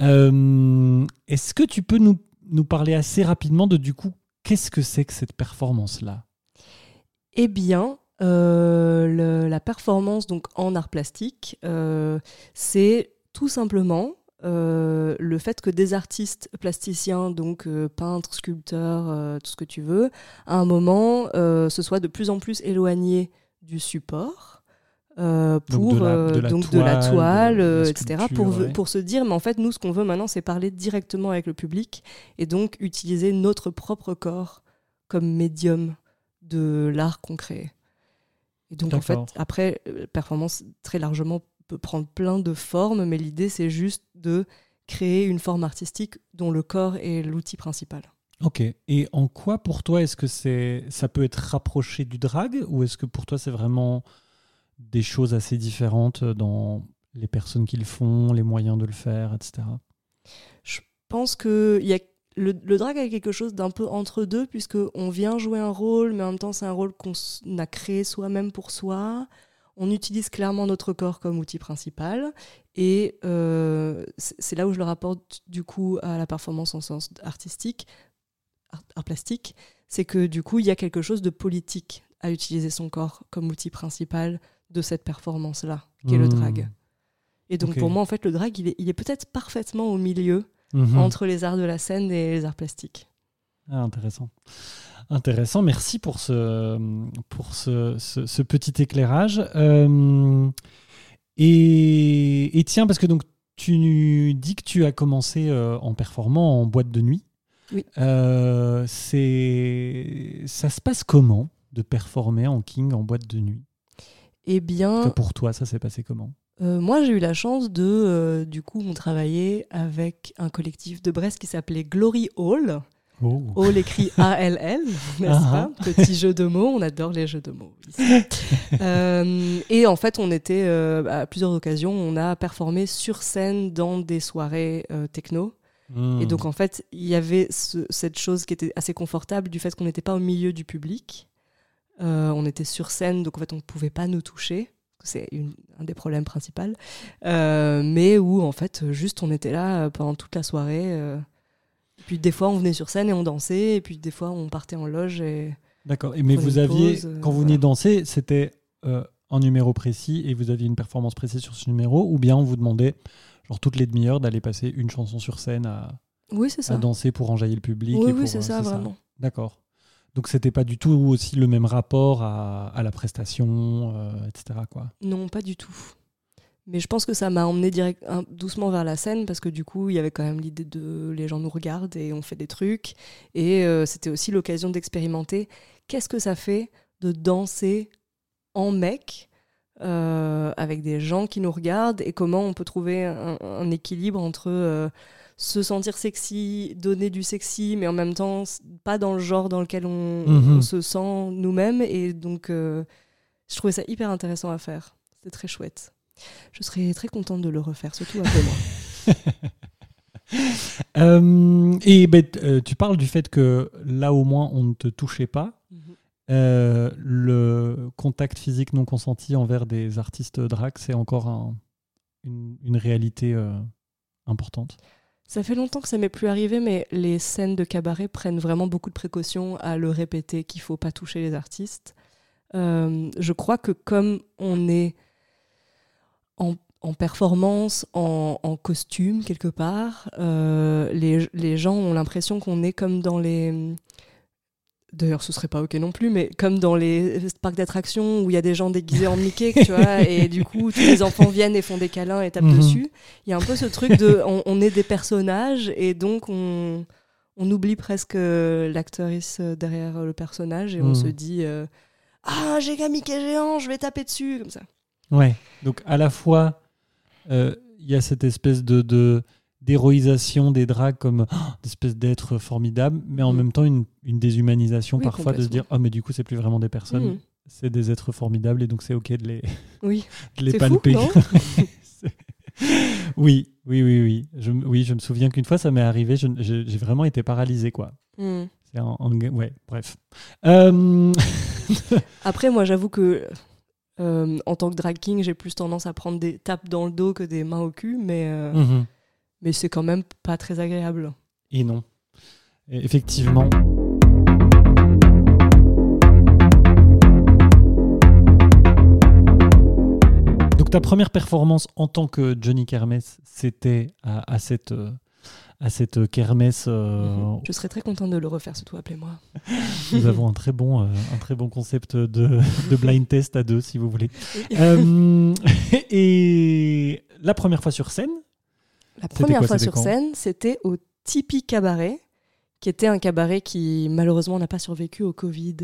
Euh, Est-ce que tu peux nous, nous parler assez rapidement de du coup, qu'est-ce que c'est que cette performance-là? Eh bien, euh, la performance donc en art plastique, c'est tout simplement euh, le fait que des artistes plasticiens, donc euh, peintres, sculpteurs, euh, tout ce que tu veux, à un moment se soient de plus en plus éloignés du support. Donc pour de la- de la donc de la toile, toile, de la etc. Pour, ouais. pour se dire, mais en fait, nous, ce qu'on veut maintenant, c'est parler directement avec le public et donc utiliser notre propre corps comme médium de l'art qu'on crée. Et donc, en fait, après, performance très largement peut prendre plein de formes, mais l'idée, c'est juste de créer une forme artistique dont le corps est l'outil principal. Ok. Et en quoi pour toi est-ce que c'est ça peut être rapproché du drag ou est-ce que pour toi c'est vraiment des choses assez différentes dans les personnes qui le font, les moyens de le faire, etc. Je pense que y a le, le drag a quelque chose d'un peu entre deux, puisque on vient jouer un rôle, mais en même temps, c'est un rôle qu'on a créé soi-même pour soi. On utilise clairement notre corps comme outil principal. Et euh, c'est là où je le rapporte du coup à la performance en sens artistique, art, art plastique. C'est que du coup, il y a quelque chose de politique à utiliser son corps comme outil principal de cette performance-là, qui est le Hmm. drag. Et donc pour moi, en fait, le drag, il est, il est peut-être parfaitement au milieu Mhm. entre les arts de la scène et les arts plastiques. Ah, intéressant. Intéressant. Merci pour ce, pour ce, ce- ce petit éclairage. Euh, et, et tiens, parce que donc tu dis que tu as commencé euh, en performant en boîte de nuit. Oui. Euh, c'est ça se passe comment de performer en king en boîte de nuit? Eh bien, Pour toi, ça s'est passé comment? euh, moi j'ai eu la chance de, euh, du coup, on travaillait avec un collectif de Brest qui s'appelait Glory Hall. Oh. Hall écrit A-L-L, n'est-ce Ah pas Petit jeu de mots, on adore les jeux de mots ici. Euh, et en fait, on était, euh, à plusieurs occasions, on a performé sur scène dans des soirées euh, techno. Hmm. Et donc, en fait, il y avait ce- cette chose qui était assez confortable du fait qu'on n'était pas au milieu du public. On était sur scène, donc en fait, on ne pouvait pas nous toucher. C'est un des problèmes principaux. Mais où, en fait, juste, on était là pendant toute la soirée. Euh. Puis, des fois, on venait sur scène et on dansait. Et puis, des fois, on partait en loge. Et... D'accord. Mais vous aviez, pause, euh, quand vous voilà. veniez danser, c'était euh, un numéro précis et vous aviez une performance précise sur ce numéro, ou bien on vous demandait, genre toutes les demi-heures, d'aller passer une chanson sur scène à, Oui, c'est à ça. danser pour enjailler le public. Oui, et oui, pour, c'est euh, ça, vraiment. D'accord. Donc c'était pas du tout aussi le même rapport à, à la prestation, euh, etc. Quoi. Non, pas du tout. Mais je pense que ça m'a emmené direct, un- doucement vers la scène parce que du coup, il y avait quand même l'idée de les gens nous regardent et on fait des trucs. Et euh, c'était aussi l'occasion d'expérimenter qu'est-ce que ça fait de danser en mec euh, avec des gens qui nous regardent et comment on peut trouver un, un équilibre entre euh, se sentir sexy, donner du sexy, mais en même temps pas dans le genre dans lequel on, Mhm. on se sent nous-mêmes. Et donc, je trouvais ça hyper intéressant à faire. C'était très chouette. Je serais très contente de le refaire, surtout après moi. Euh, et ben, euh, tu parles du fait que là au moins on ne te touchait pas. Mhm. Euh, le contact physique non consenti envers des artistes drag, c'est encore un- une, une réalité euh, importante. Ça fait longtemps que ça m'est plus arrivé, mais les scènes de cabaret prennent vraiment beaucoup de précautions à le répéter qu'il faut pas toucher les artistes. Je crois que comme on est en, en performance, en, en costume quelque part, euh, les, les gens ont l'impression qu'on est comme dans les... D'ailleurs, ce serait pas ok non plus, mais comme dans les parcs d'attractions où il y a des gens déguisés en Mickey, tu vois, et du coup, tous les enfants viennent et font des câlins et tapent Mhm. dessus. Il y a un peu ce truc de. On, on est des personnages et donc on, on oublie presque euh, l'actrice euh, derrière le personnage et on Mhm. se dit euh, Ah, j'ai un Mickey géant, je vais taper dessus, comme ça. Ouais. Donc à la fois, euh, il y a cette espèce de, de- d'héroïsation des drags comme oh, d'espèce d'être formidable, mais en Mm. même temps une, une déshumanisation Oui, parfois de se dire oh mais du coup c'est plus vraiment des personnes, Mhm. c'est des êtres formidables et donc c'est ok de les, Oui, de les palper. oui, oui, oui, oui. Je, oui, je me souviens qu'une fois ça m'est arrivé, j'ai vraiment été paralysé quoi. Un- ouais, bref. Euh, Après, moi, j'avoue que. Euh, en tant que drag king, j'ai plus tendance à prendre des tapes dans le dos que des mains au cul, mais, euh, mhm. mais c'est quand même pas très agréable. Et non. Et effectivement. Donc ta première performance en tant que Johnny Kermesse, c'était à, à cette, euh, à cette kermesse. euh, Mhm. Je serais très contente de le refaire, surtout appelez-moi. Nous avons un très bon, euh, un très bon concept de, de blind test à deux, si vous voulez. Euh, et la première fois sur scène, La première quoi, fois sur scène, c'était au Tipeee Cabaret, qui était un cabaret qui malheureusement n'a pas survécu au Covid,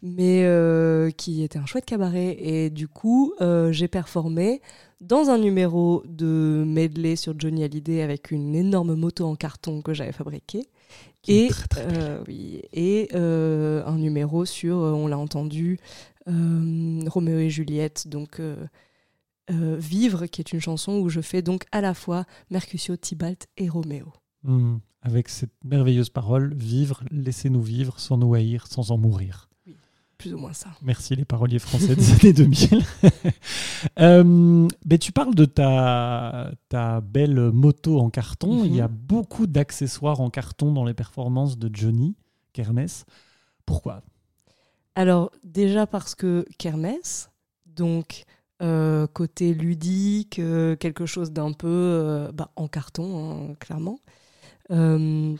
mais euh, qui était un chouette cabaret. Et du coup, euh, j'ai performé dans un numéro de medley sur Johnny Hallyday avec une énorme moto en carton que j'avais fabriquée. Et, très, très euh, oui, et un numéro sur, on l'a entendu, Roméo et Juliette, donc Vivre, qui est une chanson où je fais donc à la fois Mercutio, Tybalt et Roméo. hmm, avec cette merveilleuse parole, vivre, laissez-nous vivre sans nous haïr, sans en mourir. Plus ou moins ça. Merci les paroliers français des années 2000. Euh, ben, tu parles de ta, ta belle moto en carton. Mhm. Il y a beaucoup d'accessoires en carton dans les performances de Johnny Kermesse. Pourquoi? Alors, déjà parce que Kermesse, donc euh, côté ludique, euh, quelque chose d'un peu euh, bah, en carton, hein, clairement. Euh,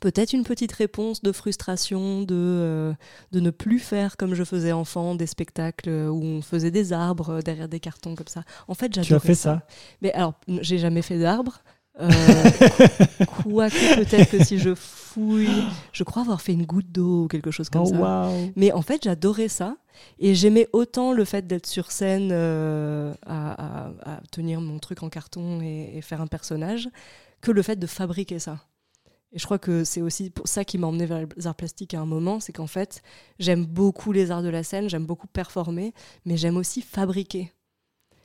Peut-être une petite réponse de frustration de, euh, de ne plus faire comme je faisais enfant, des spectacles où on faisait des arbres derrière des cartons comme ça. En fait, j'adorais Tu as fait ça, Mais alors, j'ai jamais fait d'arbres. Euh, Quoique peut-être que si je fouille, je crois avoir fait une goutte d'eau ou quelque chose comme Oh ça. Mais en fait, j'adorais ça. Et j'aimais autant le fait d'être sur scène euh, à, à- à tenir mon truc en carton et, et faire un personnage que le fait de fabriquer ça. Et je crois que c'est aussi pour ça qui m'a emmené vers les arts plastiques à un moment, c'est qu'en fait, j'aime beaucoup les arts de la scène, j'aime beaucoup performer, mais j'aime aussi fabriquer.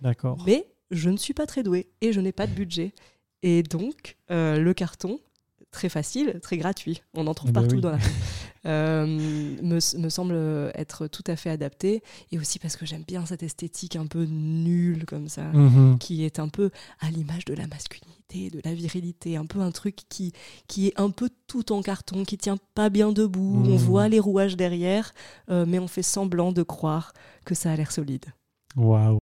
D'accord. Mais je ne suis pas très douée et je n'ai pas de budget. Et donc, euh, le carton, très facile, très gratuit, on en trouve Eh ben partout oui. dans la euh, me, me semble être tout à fait adapté. Et aussi parce que j'aime bien cette esthétique un peu nulle comme ça, Mhm. qui est un peu à l'image de la masculinité, de la virilité, un peu un truc qui, qui est un peu tout en carton, qui tient pas bien debout. Mhm. On voit les rouages derrière, euh, mais on fait semblant de croire que ça a l'air solide. Waouh.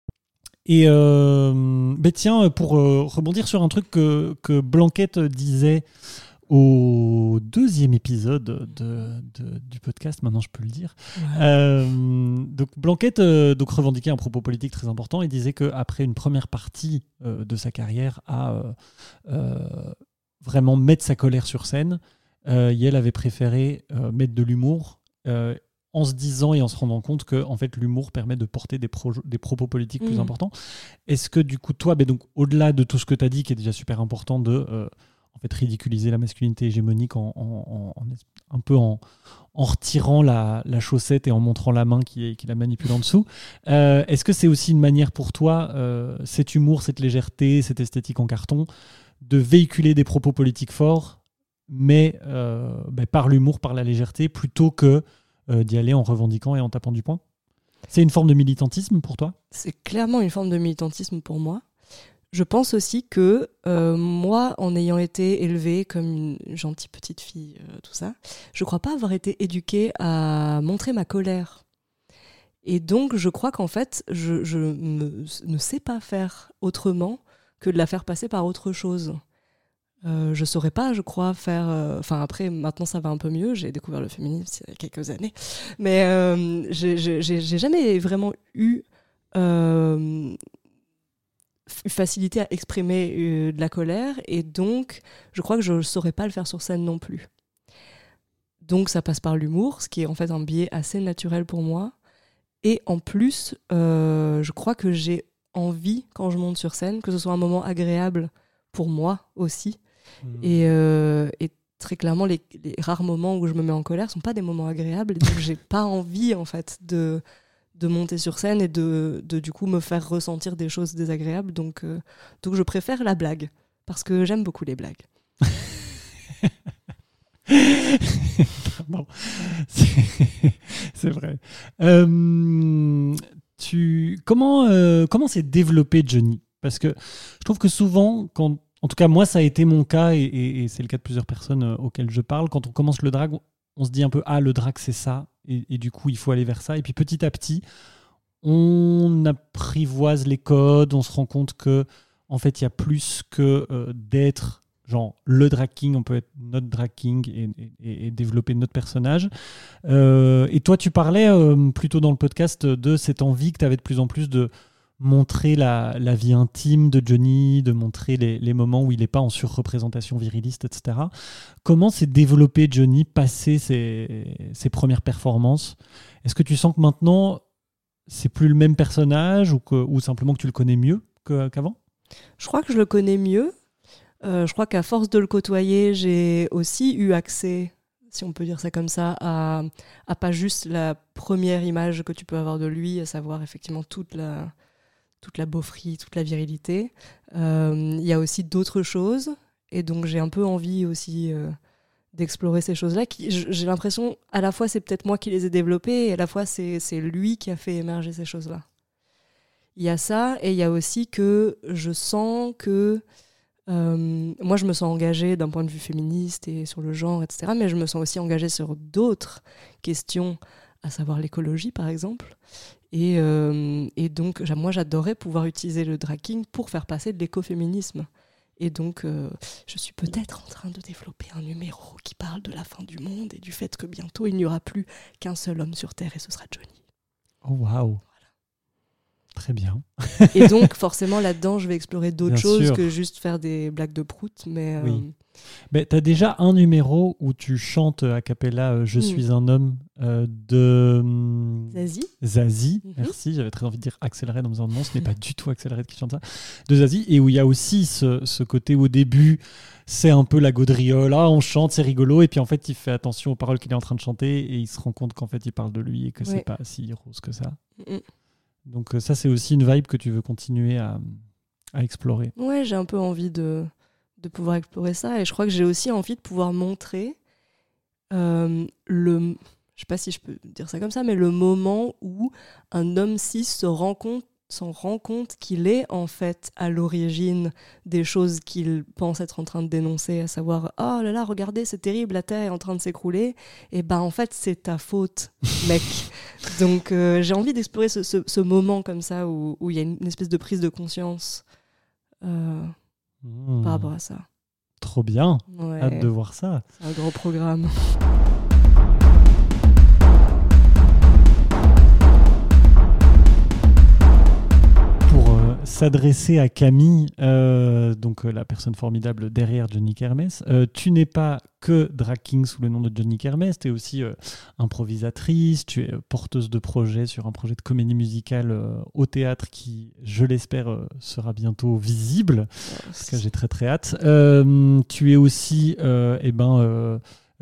Et euh, ben tiens, pour euh, rebondir sur un truc que, que Blanquette disait au deuxième épisode de, de- du podcast, maintenant je peux le dire. Euh, donc Blanquette euh, donc revendiquait un propos politique très important et disait qu'après une première partie euh, de sa carrière à vraiment mettre sa colère sur scène, Yel avait préféré mettre de l'humour en se disant et en se rendant compte que en fait l'humour permet de porter des, propos politiques plus Mhm. importants. Est-ce que du coup toi, ben donc au-delà de tout ce que tu as dit qui est déjà super important de en fait ridiculiser la masculinité hégémonique en, un peu en, en retirant la, la chaussette et en montrant la main qui, la manipule en dessous. Euh, Est-ce que c'est aussi une manière pour toi, euh, cet humour, cette légèreté, cette esthétique en carton, de véhiculer des propos politiques forts, mais euh, ben, par l'humour, par la légèreté, plutôt que d'y aller en revendiquant et en tapant du poing? C'est une forme de militantisme pour toi? C'est clairement une forme de militantisme pour moi. Je pense aussi que euh, moi, en ayant été élevée comme une gentille petite fille, euh, tout ça, je crois pas avoir été éduquée à montrer ma colère. Et donc, je crois qu'en fait, je, ne sais pas faire autrement que de la faire passer par autre chose. Euh, je saurais pas, je crois, faire. euh, Enfin, après, maintenant, ça va un peu mieux. J'ai découvert le féminisme il y a quelques années. Mais euh, j'ai- jamais vraiment eu euh, facilité à exprimer euh, de la colère. Et donc, je crois que je ne saurais pas le faire sur scène non plus. Donc, ça passe par l'humour, ce qui est en fait un biais assez naturel pour moi. Et en plus, euh, je crois que j'ai envie, quand je monte sur scène, que ce soit un moment agréable pour moi aussi. Et, euh, et très clairement, les, les rares moments où je me mets en colère sont pas des moments agréables. Donc, j'ai pas envie, en fait, de, de monter sur scène et de, de, du coup, me faire ressentir des choses désagréables. Donc, euh, donc je préfère la blague. Parce que j'aime beaucoup les blagues. C'est vrai. Euh, tu, comment euh, comment s'est développé Johnny? Parce que je trouve que souvent, quand, en tout cas moi ça a été mon cas et, et- c'est le cas de plusieurs personnes auxquelles je parle, quand on commence le drag, on se dit un peu ah le drag c'est ça et, du coup il faut aller vers ça. Et puis petit à petit on apprivoise les codes, on se rend compte que en fait il y a plus que euh, d'être genre le drag king, on peut être notre drag king et, et- et développer notre personnage. Euh, et toi, tu parlais euh, plutôt dans le podcast de cette envie que tu avais de plus en plus de montrer la, la vie intime de Johnny, de montrer les, les moments où il n'est pas en surreprésentation viriliste, etc. Comment s'est développé Johnny passé ses, ses premières performances? Est-ce que tu sens que maintenant, c'est plus le même personnage ou, que, ou simplement que tu le connais mieux qu'avant? Je crois que je le connais mieux. Euh, je crois qu'à force de le côtoyer, j'ai aussi eu accès, si on peut dire ça comme ça, à, à pas juste la première image que tu peux avoir de lui, à savoir effectivement toute la, toute la beaufrie, toute la virilité. Euh, Il y a aussi d'autres choses, et donc j'ai un peu envie aussi euh, d'explorer ces choses-là. J'ai l'impression, à la fois c'est peut-être moi qui les ai développées, et à la fois c'est c'est lui qui a fait émerger ces choses-là. Il y a ça, et il y a aussi que je sens que euh, moi, je me sens engagée d'un point de vue féministe et sur le genre, etc. Mais je me sens aussi engagée sur d'autres questions, à savoir l'écologie, par exemple. Et, euh, et donc, moi, j'adorais pouvoir utiliser le drag king pour faire passer de l'écoféminisme. Et donc, euh, je suis peut-être en train de développer un numéro qui parle de la fin du monde et du fait que bientôt, il n'y aura plus qu'un seul homme sur Terre et ce sera Johnny. Oh waouh Très bien. Et donc, forcément, là-dedans, je vais explorer d'autres choses sûr. que juste faire des blagues de prout. Mais euh, Oui. Mais tu as déjà un numéro où tu chantes a cappella euh, Je Mm. suis un homme euh, de hum, Zazie, Zazie. Mhm. Merci, j'avais très envie de dire accéléré en me disant non, ce n'est pas du tout accéléré qui chante ça. De Zazie. Et où il y a aussi ce, ce côté au début, c'est un peu la gaudriole. Ah, on chante, c'est rigolo. Et puis en fait, il fait attention aux paroles qu'il est en train de chanter et il se rend compte qu'en fait, il parle de lui et que c'est Ouais. pas si rose que ça. Mm. Donc euh, ça, c'est aussi une vibe que tu veux continuer à, à explorer. Ouais, j'ai un peu envie de, de pouvoir explorer ça. Et je crois que j'ai aussi envie de pouvoir montrer euh, le. Je sais pas si je peux dire ça comme ça, mais le moment où un homme cis se rend compte s'en rend compte qu'il est en fait à l'origine des choses qu'il pense être en train de dénoncer, à savoir oh là là regardez c'est terrible la terre est en train de s'écrouler et ben en fait c'est ta faute mec donc euh, j'ai envie d'explorer ce, ce- ce moment comme ça où où il y a une, une espèce de prise de conscience euh, Mm. par rapport à ça. Trop bien. Ouais, Hâte de voir ça. c'est un gros programme. S'adresser à Camille, euh, donc euh, la personne formidable derrière Johnny Kermes. Euh, tu n'es pas que drag king sous le nom de Johnny Kermes, tu es aussi euh, improvisatrice, tu es euh, porteuse de projet sur un projet de comédie musicale au théâtre qui, je l'espère, sera bientôt visible. En tout cas, j'ai très très hâte. Euh, tu es aussi, euh, eh ben, euh,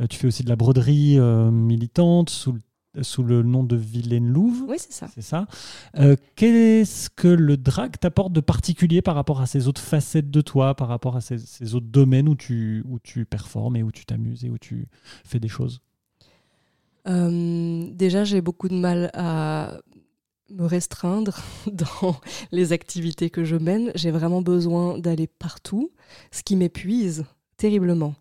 tu fais aussi de la broderie militante sous le sous le nom de Vilaine Louve. Oui, c'est ça. C'est ça. Euh, Qu'est-ce que le drag t'apporte de particulier par rapport à ces autres facettes de toi, par rapport à ces, ces autres domaines où tu, où tu performes et où tu t'amuses et où tu fais des choses? Euh, déjà, j'ai beaucoup de mal à me restreindre dans les activités que je mène. J'ai vraiment besoin d'aller partout, ce qui m'épuise terriblement.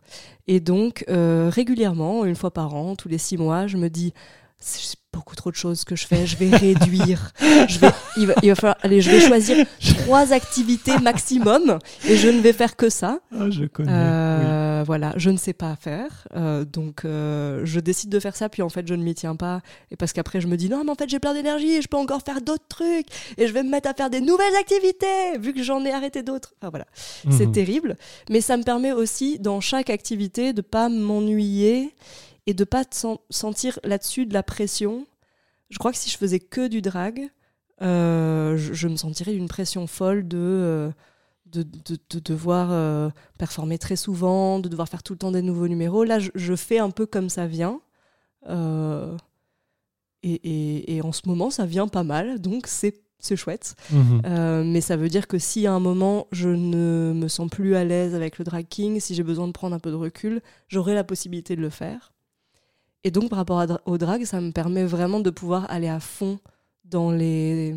Et donc, euh, régulièrement, une fois par an, tous les six mois, je me dis, c'est beaucoup trop de choses que je fais, je vais réduire. je vais, il, va, il va falloir, allez, je vais choisir trois activités maximum et je ne vais faire que ça. Ah, je connais. Euh, Voilà, je ne sais pas faire, euh, donc euh, je décide de faire ça, puis en fait je ne m'y tiens pas, et parce qu'après je me dis non, mais en fait j'ai plein d'énergie et je peux encore faire d'autres trucs, et je vais me mettre à faire des nouvelles activités, vu que j'en ai arrêté d'autres. Enfin voilà, c'est Mhm. terrible, mais ça me permet aussi dans chaque activité de pas m'ennuyer et de pas sentir là-dessus de la pression. Je crois que si je faisais que du drag, euh, je, je me sentirais d'une pression folle de, euh, de, de- de devoir euh, performer très souvent, de devoir faire tout le temps des nouveaux numéros. Là, je, je fais un peu comme ça vient. Et, et- et en ce moment, ça vient pas mal, donc c'est chouette. Mhm. Mais ça veut dire que si à un moment je ne me sens plus à l'aise avec le drag king, si j'ai besoin de prendre un peu de recul, j'aurai la possibilité de le faire. Et donc par rapport dra- au drag, ça me permet vraiment de pouvoir aller à fond dans les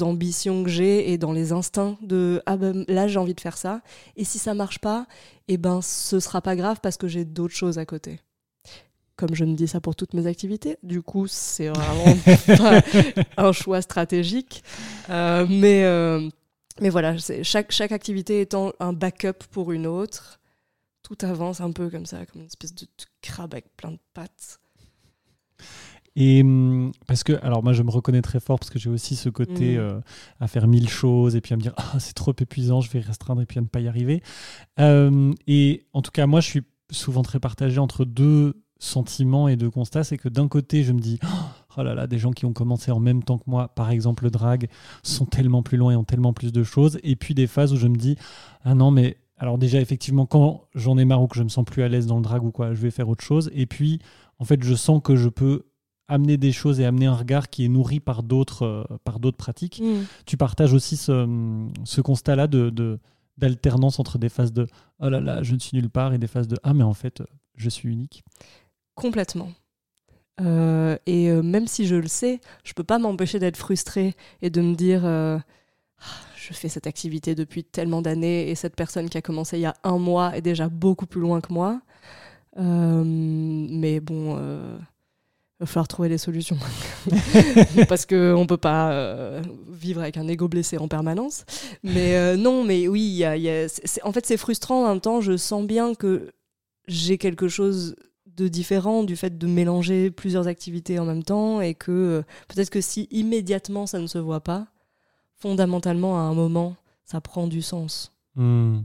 ambitions que j'ai et dans les instincts de ah ben là j'ai envie de faire ça. Et si ça marche pas et ben ce sera pas grave parce que j'ai d'autres choses à côté. Comme je me dis ça pour toutes mes activités. Du coup c'est vraiment un choix stratégique. Euh, mais, euh, mais voilà, chaque, chaque activité étant un backup pour une autre, tout avance un peu comme ça, comme une espèce de, de crabe avec plein de pattes. Et hum, parce que, alors moi je me reconnais très fort parce que j'ai aussi ce côté Mm. euh, à faire mille choses et puis à me dire ah c'est trop épuisant, je vais restreindre et puis à ne pas y arriver. Euh, et en tout cas moi je suis souvent très partagé entre deux sentiments et deux constats, c'est que d'un côté je me dis oh là là des gens qui ont commencé en même temps que moi, par exemple le drag, sont tellement plus loin et ont tellement plus de choses, et puis des phases où je me dis ah non mais alors déjà effectivement quand j'en ai marre ou que je me sens plus à l'aise dans le drag ou quoi, je vais faire autre chose, et puis en fait je sens que je peux amener des choses et amener un regard qui est nourri par d'autres euh, par d'autres pratiques. Tu partages aussi ce, ce constat-là de, de- d'alternance entre des phases de oh là là, je ne suis nulle part et des phases de ah mais en fait, euh, je suis unique. Complètement. Euh, et euh, même si je le sais, je peux pas m'empêcher d'être frustrée et de me dire je fais cette activité depuis tellement d'années et cette personne qui a commencé il y a un mois est déjà beaucoup plus loin que moi. Euh, mais bon, euh, il va falloir trouver des solutions. Parce qu'on ne peut pas euh, vivre avec un ego blessé en permanence. Mais euh, non, mais oui, y a- y a- en fait, c'est frustrant. En même temps, je sens bien que j'ai quelque chose de différent du fait de mélanger plusieurs activités en même temps et que euh, peut-être que si immédiatement ça ne se voit pas, fondamentalement à un moment, ça prend du sens. Hmm.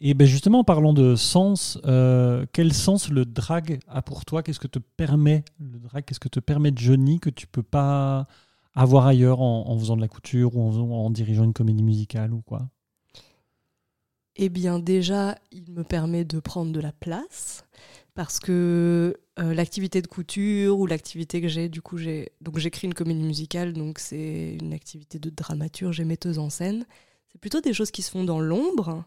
Et ben justement, en parlant de sens, euh, quel sens le drag a pour toi? Qu'est-ce que te permet le drag? Qu'est-ce que te permet Johnny que tu peux pas avoir ailleurs en, en faisant de la couture ou en, en dirigeant une comédie musicale ou quoi? Eh bien déjà, il me permet de prendre de la place parce que euh, l'activité de couture ou l'activité que j'ai, du coup, j'ai donc j'écris une comédie musicale, donc c'est une activité de dramaturge et metteuse en scène. C'est plutôt des choses qui se font dans l'ombre.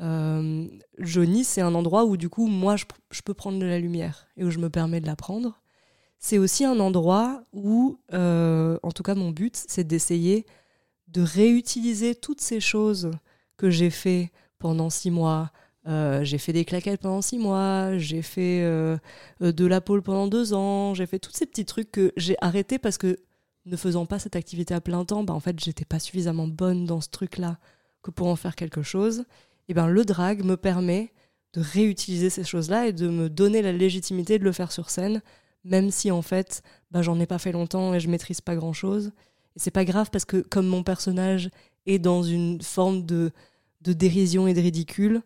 Euh, Johnny, c'est un endroit où du coup, moi, je, je peux prendre de la lumière et où je me permets de la prendre. C'est aussi un endroit où, euh, en tout cas, mon but, c'est d'essayer de réutiliser toutes ces choses que j'ai fait pendant six mois. Euh, j'ai fait des claquettes pendant six mois, j'ai fait euh, euh, de la pôle pendant deux ans, j'ai fait tous ces petits trucs que j'ai arrêtés parce que ne faisant pas cette activité à plein temps, bah, en fait, j'étais pas suffisamment bonne dans ce truc-là que pour en faire quelque chose. Et ben le drag me permet de réutiliser ces choses-là et de me donner la légitimité de le faire sur scène, même si en fait, bah, j'en ai pas fait longtemps et je maîtrise pas grand-chose. Et c'est pas grave parce que comme mon personnage est dans une forme de, de dérision et de ridicule,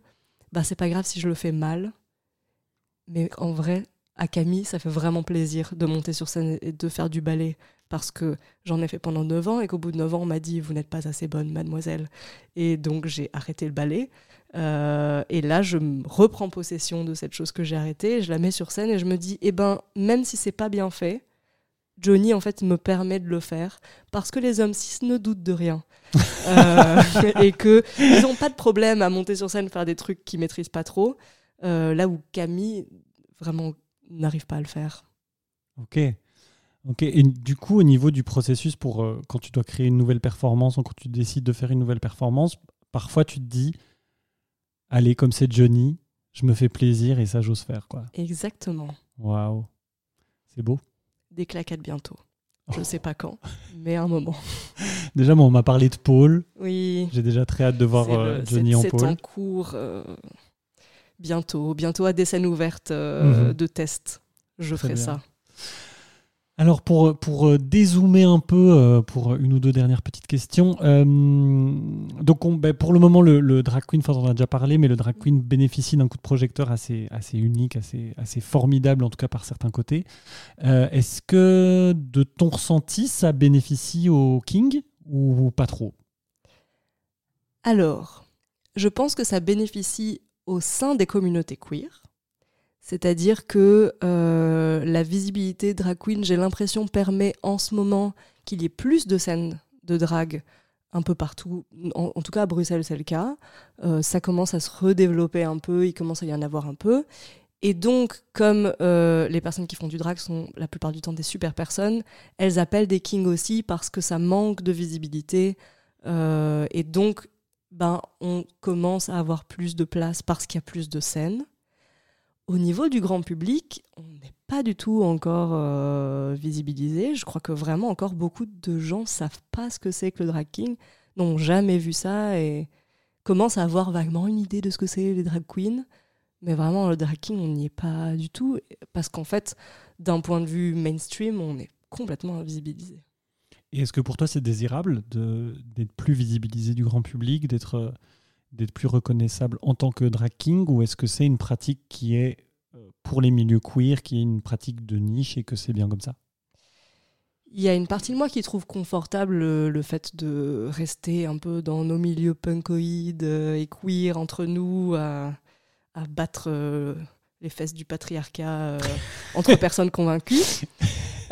bah c'est pas grave si je le fais mal. Mais en vrai, à Camille, ça fait vraiment plaisir de monter sur scène et de faire du ballet parce que j'en ai fait pendant 9 ans et qu'au bout de 9 ans, on m'a dit Vous n'êtes pas assez bonne, mademoiselle. Et donc, j'ai arrêté le ballet. Euh, et là, je reprends possession de cette chose que j'ai arrêtée, je la mets sur scène et je me dis Eh ben, même si c'est pas bien fait, Johnny en fait me permet de le faire parce que les hommes cis ne doutent de rien Euh, et que ils n'ont pas de problème à monter sur scène faire des trucs qu'ils maîtrisent pas trop euh, là où Camille vraiment n'arrive pas à le faire. Ok. Ok. Et du coup, au niveau du processus pour euh, quand tu dois créer une nouvelle performance ou quand tu décides de faire une nouvelle performance, parfois tu te dis, allez, comme c'est Johnny, je me fais plaisir et ça j'ose faire quoi. Exactement. Waouh. C'est beau. Des claquettes bientôt. Je Oh. sais pas quand, mais un moment. Déjà, moi, on m'a parlé de Paul. Oui. J'ai déjà très hâte de voir C'est euh, le- Johnny c'est- en c'est Paul. en cours euh, bientôt, bientôt à des scènes ouvertes euh, Mhm. de test. Je Très ferai bien. ça. Alors pour, euh, dézoomer un peu, euh, pour une ou deux dernières petites questions, euh, donc on- ben, pour le moment le, drag queen, enfin on en a déjà parlé, mais le drag queen bénéficie d'un coup de projecteur assez, assez unique, assez, formidable en tout cas par certains côtés. Est-ce que de ton ressenti ça bénéficie au King ou pas trop? Alors, je pense que ça bénéficie au sein des communautés queer. C'est-à-dire que euh, la visibilité drag queen, j'ai l'impression, permet en ce moment qu'il y ait plus de scènes de drag un peu partout. En, tout cas, à Bruxelles, c'est le cas. Euh, ça commence à se redévelopper un peu, il commence à y en avoir un peu. Et donc, comme euh, les personnes qui font du drag sont la plupart du temps des super personnes, elles appellent des kings aussi parce que ça manque de visibilité. Et donc, ben, on commence à avoir plus de place parce qu'il y a plus de scènes. Au niveau du grand public, on n'est pas du tout encore euh, visibilisé. Je crois que vraiment encore beaucoup de gens savent pas ce que c'est que le drag king, n'ont jamais vu ça et commencent à avoir vaguement une idée de ce que c'est les drag queens. Mais vraiment, le drag king, on n'y est pas du tout parce qu'en fait, d'un point de vue mainstream, on est complètement invisibilisé. Et est-ce que pour toi c'est désirable d'être plus visibilisé du grand public, d'être euh, d'être plus reconnaissable en tant que drag king, ou est-ce que c'est une pratique qui est euh, pour les milieux queer, qui est une pratique de niche et que c'est bien comme ça? Il y a une partie de moi qui trouve confortable le, le fait de rester un peu dans nos milieux punkoïdes euh, et queer entre nous, à, à battre euh, les fesses du patriarcat euh, entre personnes convaincues.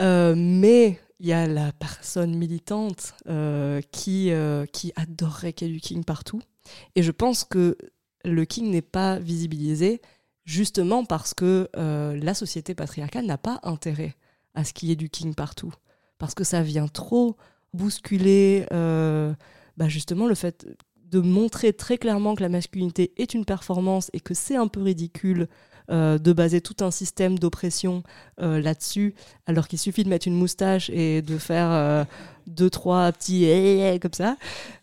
Euh, mais il y a la personne militante euh, qui, euh, qui adorerait qu'il y ait du king partout. Et je pense que le king n'est pas visibilisé justement parce que euh, la société patriarcale n'a pas intérêt à ce qu'il y ait du king partout. Parce que ça vient trop bousculer euh, bah, justement le fait de montrer très clairement que la masculinité est une performance et que c'est un peu ridicule euh, de baser tout un système d'oppression euh, là-dessus, alors qu'il suffit de mettre une moustache et de faire euh, deux, trois petits eh, eh comme ça.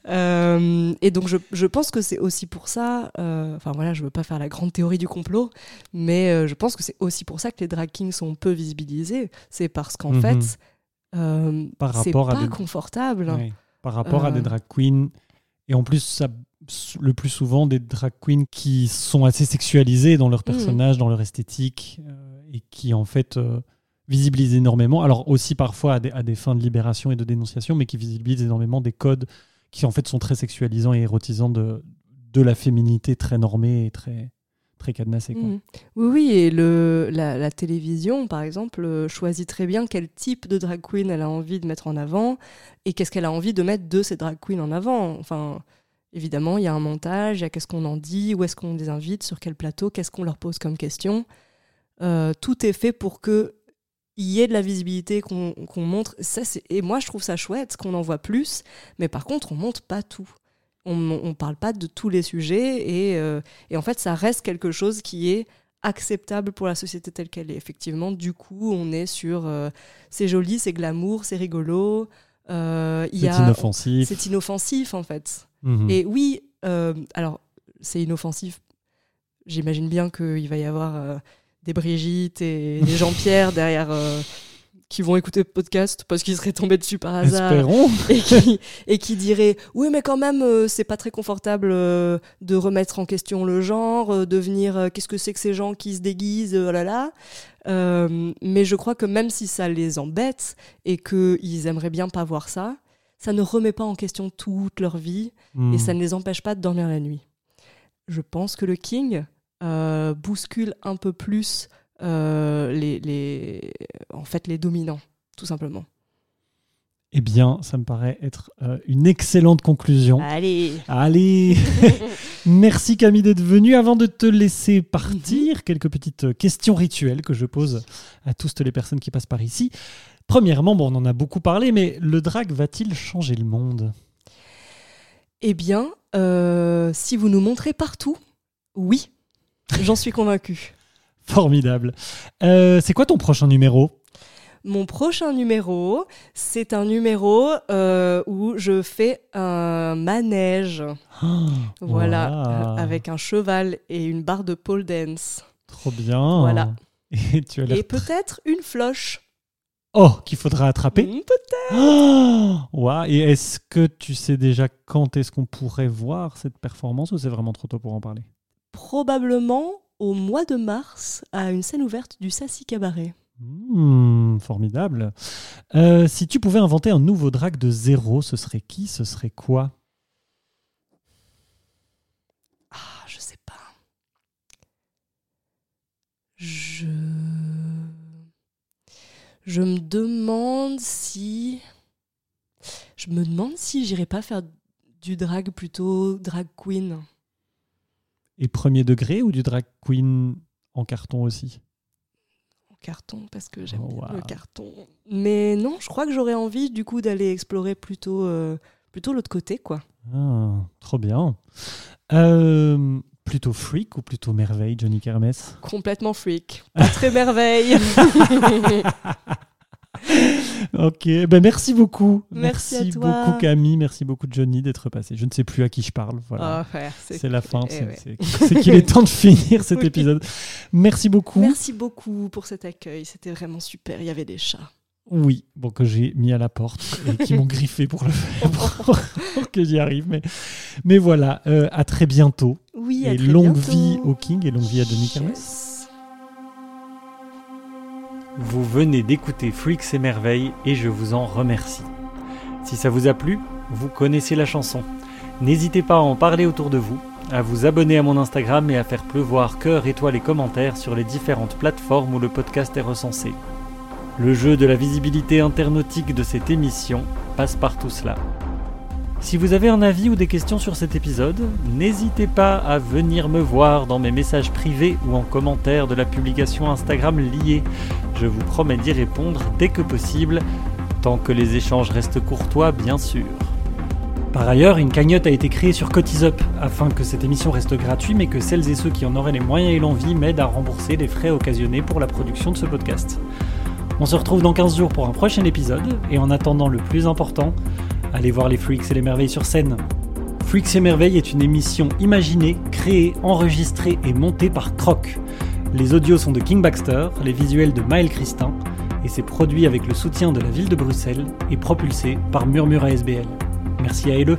Et donc je, je pense que c'est aussi pour ça, enfin voilà, je veux pas faire la grande théorie du complot, mais je pense que c'est aussi pour ça que les drag kings sont peu visibilisés. C'est parce qu'en Mhm. fait, c'est rapport à pas des- confortable. Ouais. Par rapport à des drag queens, et en plus ça, le plus souvent des drag queens qui sont assez sexualisées dans leur Mhm. personnage, dans leur esthétique, euh, et qui en fait euh, visibilisent énormément, alors aussi parfois à des, à des fins de libération et de dénonciation, mais qui visibilisent énormément des codes qui en fait sont très sexualisants et érotisants de, de la féminité très normée et très, très cadenassée. Quoi. Mhm. Oui, oui, et le, la, la télévision, par exemple, euh, choisit très bien quel type de drag queen elle a envie de mettre en avant et qu'est-ce qu'elle a envie de mettre de ces drag queens en avant. Enfin, évidemment, il y a un montage, il y a qu'est-ce qu'on en dit, où est-ce qu'on les invite, sur quel plateau, qu'est-ce qu'on leur pose comme question. Euh, tout est fait pour que il y ait de la visibilité, qu'on montre. Ça, et moi, je trouve ça chouette qu'on en voit plus, mais par contre, on montre pas tout. On ne parle pas de tous les sujets et, euh, et en fait, ça reste quelque chose qui est acceptable pour la société telle qu'elle est. Effectivement, du coup, on est sur euh, c'est joli, c'est glamour, c'est rigolo. euh, C'est inoffensif. C'est inoffensif en fait. Mhm. Et oui, euh, alors c'est inoffensif. J'imagine bien qu'il va y avoir euh, des Brigitte et des Jean-Pierre derrière euh, qui vont écouter le podcast parce qu'ils seraient tombés dessus par hasard Espérons. et qui, et qui dirait oui mais quand même euh, c'est pas très confortable euh, de remettre en question le genre euh, de venir qu'est-ce que c'est que ces gens qui se déguisent oh là là mais je crois que même si ça les embête et qu'ils aimeraient bien pas voir ça ça ne remet pas en question toute leur vie Mhm. et ça ne les empêche pas de dormir la nuit je pense que le King euh, bouscule un peu plus euh, les, les, en fait, les dominants tout simplement. Eh bien, ça me paraît être euh, une excellente conclusion. Allez Allez Merci Camille d'être venue. Avant de te laisser partir, quelques petites questions rituelles que je pose à toutes les personnes qui passent par ici. Premièrement, bon, on en a beaucoup parlé, mais le drag va-t-il changer le monde? Eh bien, euh, si vous nous montrez partout, oui, j'en suis convaincue. Formidable. Euh, c'est quoi ton prochain numéro? Mon prochain numéro, c'est un numéro euh, où je fais un manège. Oh, Voilà, avec un cheval et une barre de pole dance. Trop bien. Voilà. Et tu as l'air Et peut-être une floche. Oh, qu'il faudra attraper. Mm, peut- Oh Ouah, Et est-ce que tu sais déjà quand est-ce qu'on pourrait voir cette performance ou c'est vraiment trop tôt pour en parler? Probablement au mois de mars à une scène ouverte du Sassy Cabaret. Hmm, Formidable. Euh, si tu pouvais inventer un nouveau drag de zéro, ce serait qui? Ce serait quoi Ah, je sais pas. Je. Je me demande si. Je me demande si j'irais pas faire du drag plutôt drag queen. Et premier degré ou du drag queen en carton aussi? En carton, parce que j'aime Oh, le carton. Mais non, je crois que j'aurais envie du coup d'aller explorer plutôt, euh, plutôt l'autre côté, quoi. Ah, Trop bien. Euh, plutôt freak ou plutôt merveille, Johnny Kermes Complètement freak. Pas très merveille. Ok, ben merci beaucoup. Merci beaucoup Camille, merci beaucoup Johnny d'être passé. Je ne sais plus à qui je parle. Voilà. Ah, ouais, c'est la fin, eh c'est ouais. qu'il est temps de finir cet Oui. épisode. Merci beaucoup. Merci beaucoup pour cet accueil. C'était vraiment super. Il y avait des chats. Oui, bon que j'ai mis à la porte et qui m'ont griffé pour le faire, pour, pour que j'y arrive. Mais, mais voilà, euh, à très bientôt. Oui, à et très longue bientôt. vie au King et longue vie à Johnny Kermes. Vous venez d'écouter Freaks et Merveilles et je vous en remercie. Si ça vous a plu, vous connaissez la chanson. N'hésitez pas à en parler autour de vous, à vous abonner à mon Instagram et à faire pleuvoir cœur, étoiles et commentaires sur les différentes plateformes où le podcast est recensé. Le jeu de la visibilité internautique de cette émission passe par tout cela. Si vous avez un avis ou des questions sur cet épisode, n'hésitez pas à venir me voir dans mes messages privés ou en commentaire de la publication Instagram liée. Je vous promets d'y répondre dès que possible, tant que les échanges restent courtois, bien sûr. Par ailleurs, une cagnotte a été créée sur Cotisup afin que cette émission reste gratuite mais que celles et ceux qui en auraient les moyens et l'envie m'aident à rembourser les frais occasionnés pour la production de ce podcast. On se retrouve dans 15 jours pour un prochain épisode et en attendant le plus important, allez voir les Freaks et les Merveilles sur scène. Freaks et Merveilles est une émission imaginée, créée, enregistrée et montée par Croc. Les audios sont de King Baxter, les visuels de Maël Christin, et c'est produit avec le soutien de la ville de Bruxelles et propulsé par Murmure ASBL. Merci à. LE.